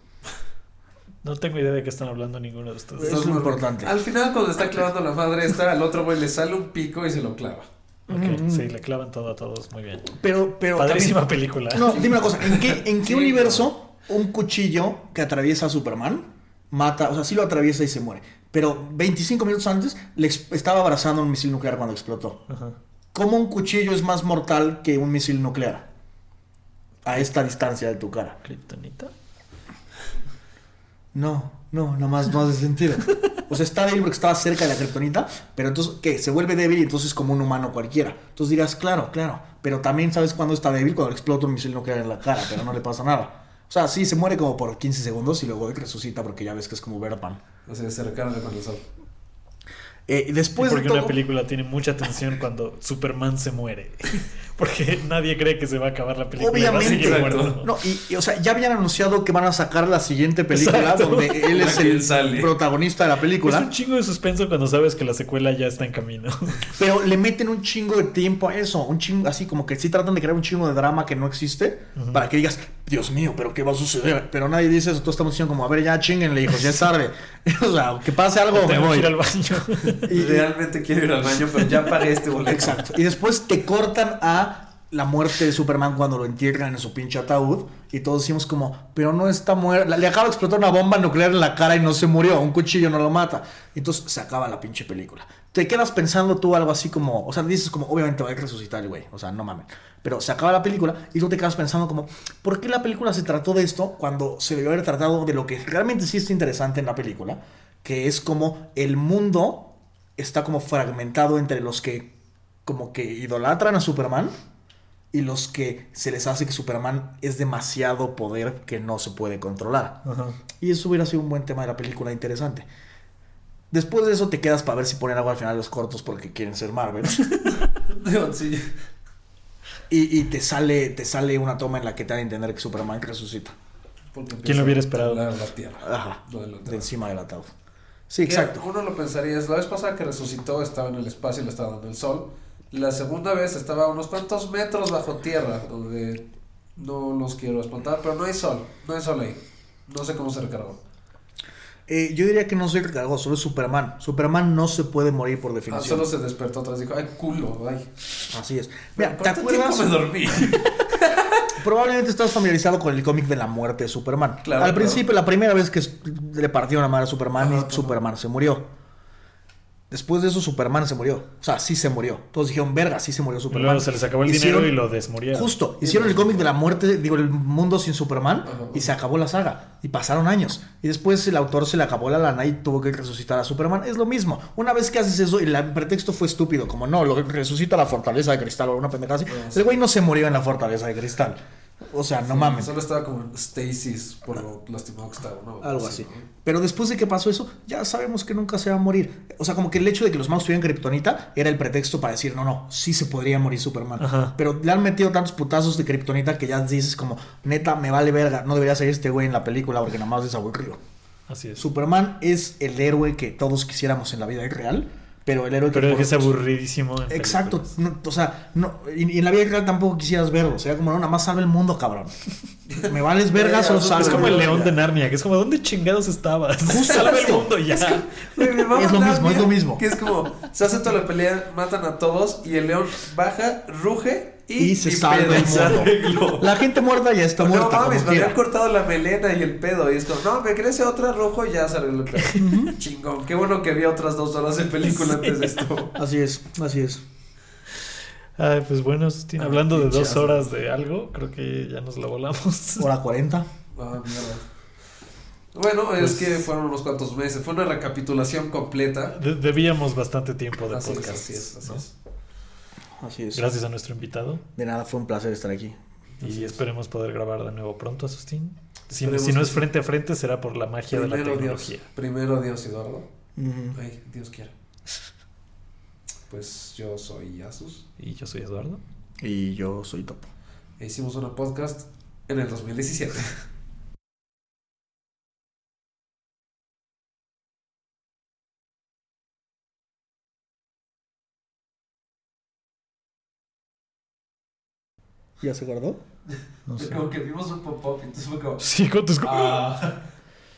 No tengo idea de qué están hablando ninguno de ustedes. Eso es lo importante. Al final, cuando está clavando la madre esta, al otro güey le sale un pico y se lo clava. Ok, Mm. sí, le clavan todo a todos. Muy bien. Pero, pero. Padrísima también- película. No, dime una cosa. ¿En qué, en qué Sí, universo un cuchillo que atraviesa a Superman mata? O sea, sí lo atraviesa y se muere. Pero 25 minutos antes le estaba abrazando un misil nuclear cuando explotó. Ajá. ¿Cómo un cuchillo es más mortal que un misil nuclear? A esta distancia de tu cara. Kryptonita. No, no, nada más no hace sentido. O sea, está débil porque estaba cerca de la kriptonita, pero entonces, ¿qué? Se vuelve débil y entonces es como un humano cualquiera. Entonces dirás, claro, claro, pero también sabes cuándo está débil cuando le explota un misil nuclear en la cara, pero no le pasa nada. O sea, sí, se muere como por 15 segundos y luego resucita porque ya ves que es como Birdman. O sea, se recarga con el sol. Eh, y después de porque todo... una película tiene mucha tensión cuando Superman se muere. Porque nadie cree que se va a acabar la película. Obviamente. No, y, y, o sea, ya habían anunciado que van a sacar la siguiente película Exacto. donde él es el sale. protagonista de la Es película. un chingo de suspenso cuando sabes que la secuela ya está en camino. Pero le meten un chingo de tiempo a eso, un chingo, así como que sí tratan de crear un chingo de drama que no existe, para que digas, Dios mío, pero ¿qué va a suceder? Pero nadie dice eso, todos estamos diciendo como, a ver, ya chinguenle, hijos, ya es tarde. o sea, que pase algo, me voy. ir al baño. Y- Realmente quiero ir al baño, pero ya pagué este boleto. Exacto. Y después te cortan a la muerte de Superman cuando lo entierran en su pinche ataúd. Y todos decimos como, pero no está muerto. Le acaba de explotar una bomba nuclear en la cara y no se murió. Un cuchillo no lo mata. Entonces se acaba la pinche película. Te quedas pensando tú algo así como, o sea, dices como, obviamente va a resucitar güey. O sea, no mames. Pero se acaba la película y tú te quedas pensando como, ¿por qué la película se trató de esto cuando se debió haber tratado de lo que realmente sí está interesante en la película? Que es como el mundo está como fragmentado entre los que como que idolatran a Superman y los que se les hace que Superman es demasiado poder que no se puede controlar. Ajá. Y eso hubiera sido un buen tema de la película interesante. Después de eso te quedas para ver si ponen algo al final de los cortos porque quieren ser Marvel. Sí. y, y te sale te sale una toma en la que te dan a entender que Superman resucita. ¿Quién lo hubiera esperado? La tierra. Ajá. Lo otro. De encima del ataúd. Sí, Que exacto. Uno lo pensaría, es la vez pasada que resucitó estaba en el espacio y le estaba dando el sol. La segunda vez estaba a unos cuantos metros bajo tierra, donde no los quiero espantar, pero no hay sol, no hay sol ahí. No sé cómo se recargó. Eh, yo diría que no soy recargado, solo es Superman. Superman no se puede morir por Ah, definición. solo se despertó atrás y dijo, ay, culo, ay. Así es. Mira, ¿te ¿Cuánto acuerdas? me dormí? Probablemente estás familiarizado con el cómic de la muerte de Superman. Claro, Al claro. principio, la primera vez que le partieron la madre a Superman y ajá. Superman se murió. Después de eso, Superman se murió. O sea, sí se murió. Todos dijeron, verga, sí se murió Superman. luego se les acabó el Hicieron- dinero y lo desmurieron. Justo, hicieron el cómic de la muerte, digo, el mundo sin Superman Ajá. y se acabó la saga. Y pasaron años. Y después el autor se le acabó la lana y tuvo que resucitar a Superman. Es lo mismo. Una vez que haces eso, y el pretexto fue estúpido, como no, lo resucita la fortaleza de cristal o una pendejada así. Sí. El güey no se murió en la fortaleza de cristal. O sea, no Sí, mames. Solo estaba como en stasis por lo lastimado que estaba, ¿no? Algo Sí, así. ¿no? Pero después de que pasó eso, ya sabemos que nunca se va a morir. O sea, como que el hecho de que los magos tuvieran kriptonita era el pretexto para decir, no, no, sí se podría morir Superman. Ajá. Pero le han metido tantos putazos de kriptonita que ya dices como, neta, me vale verga, no debería ser este güey en la película porque nada más es aburrido. Así es. Superman es el héroe que todos quisiéramos en la vida real, pero el héroe Pero por- es aburridísimo. en Exacto, películas. no, o sea, no, y, y en la vida real tampoco quisieras verlo, sería como, no, nada más salve el mundo, cabrón. Me vales verga, solo Es salve Es como el león de Narnia, que es como, ¿dónde chingados estabas? Justo Salve el mundo ya. Me va a Es lo dar mismo, es lo mismo. Que es como, se hace toda la pelea, matan a todos y el león baja, ruge y, Y se salva el se mundo. arregló. La gente muerta ya está No muerta. mames, como me habían cortado la melena y el pedo. Y es como, no, me crece otra rojo y ya sale el pedo. Chingón. Qué bueno que había otras dos horas de película antes de esto. Así es, así es. Ay, pues bueno, Sustín, Ah, hablando de dos horas de algo, creo que ya nos la volamos. Hora 40. Ah, mierda. Bueno, es Pues- que fueron unos cuantos meses. Fue una recapitulación completa. De- debíamos bastante tiempo de Así es, podcast. así es, así ¿no? es. Así es. Gracias a nuestro invitado. De nada, fue un placer estar aquí. Y Así es. esperemos poder grabar de nuevo pronto, Sustín. Si, no es frente a frente, será por la magia de la Primero tecnología. Dios. Primero Dios, Eduardo. Ay, Dios quiera. Pues yo soy Asus. Y yo soy Eduardo. Y yo soy Topo. E hicimos una podcast en el 2017. ¿Ya se guardó? No sé. Como que vimos un pop-up y entonces fue como... Sí, con tus... Ah,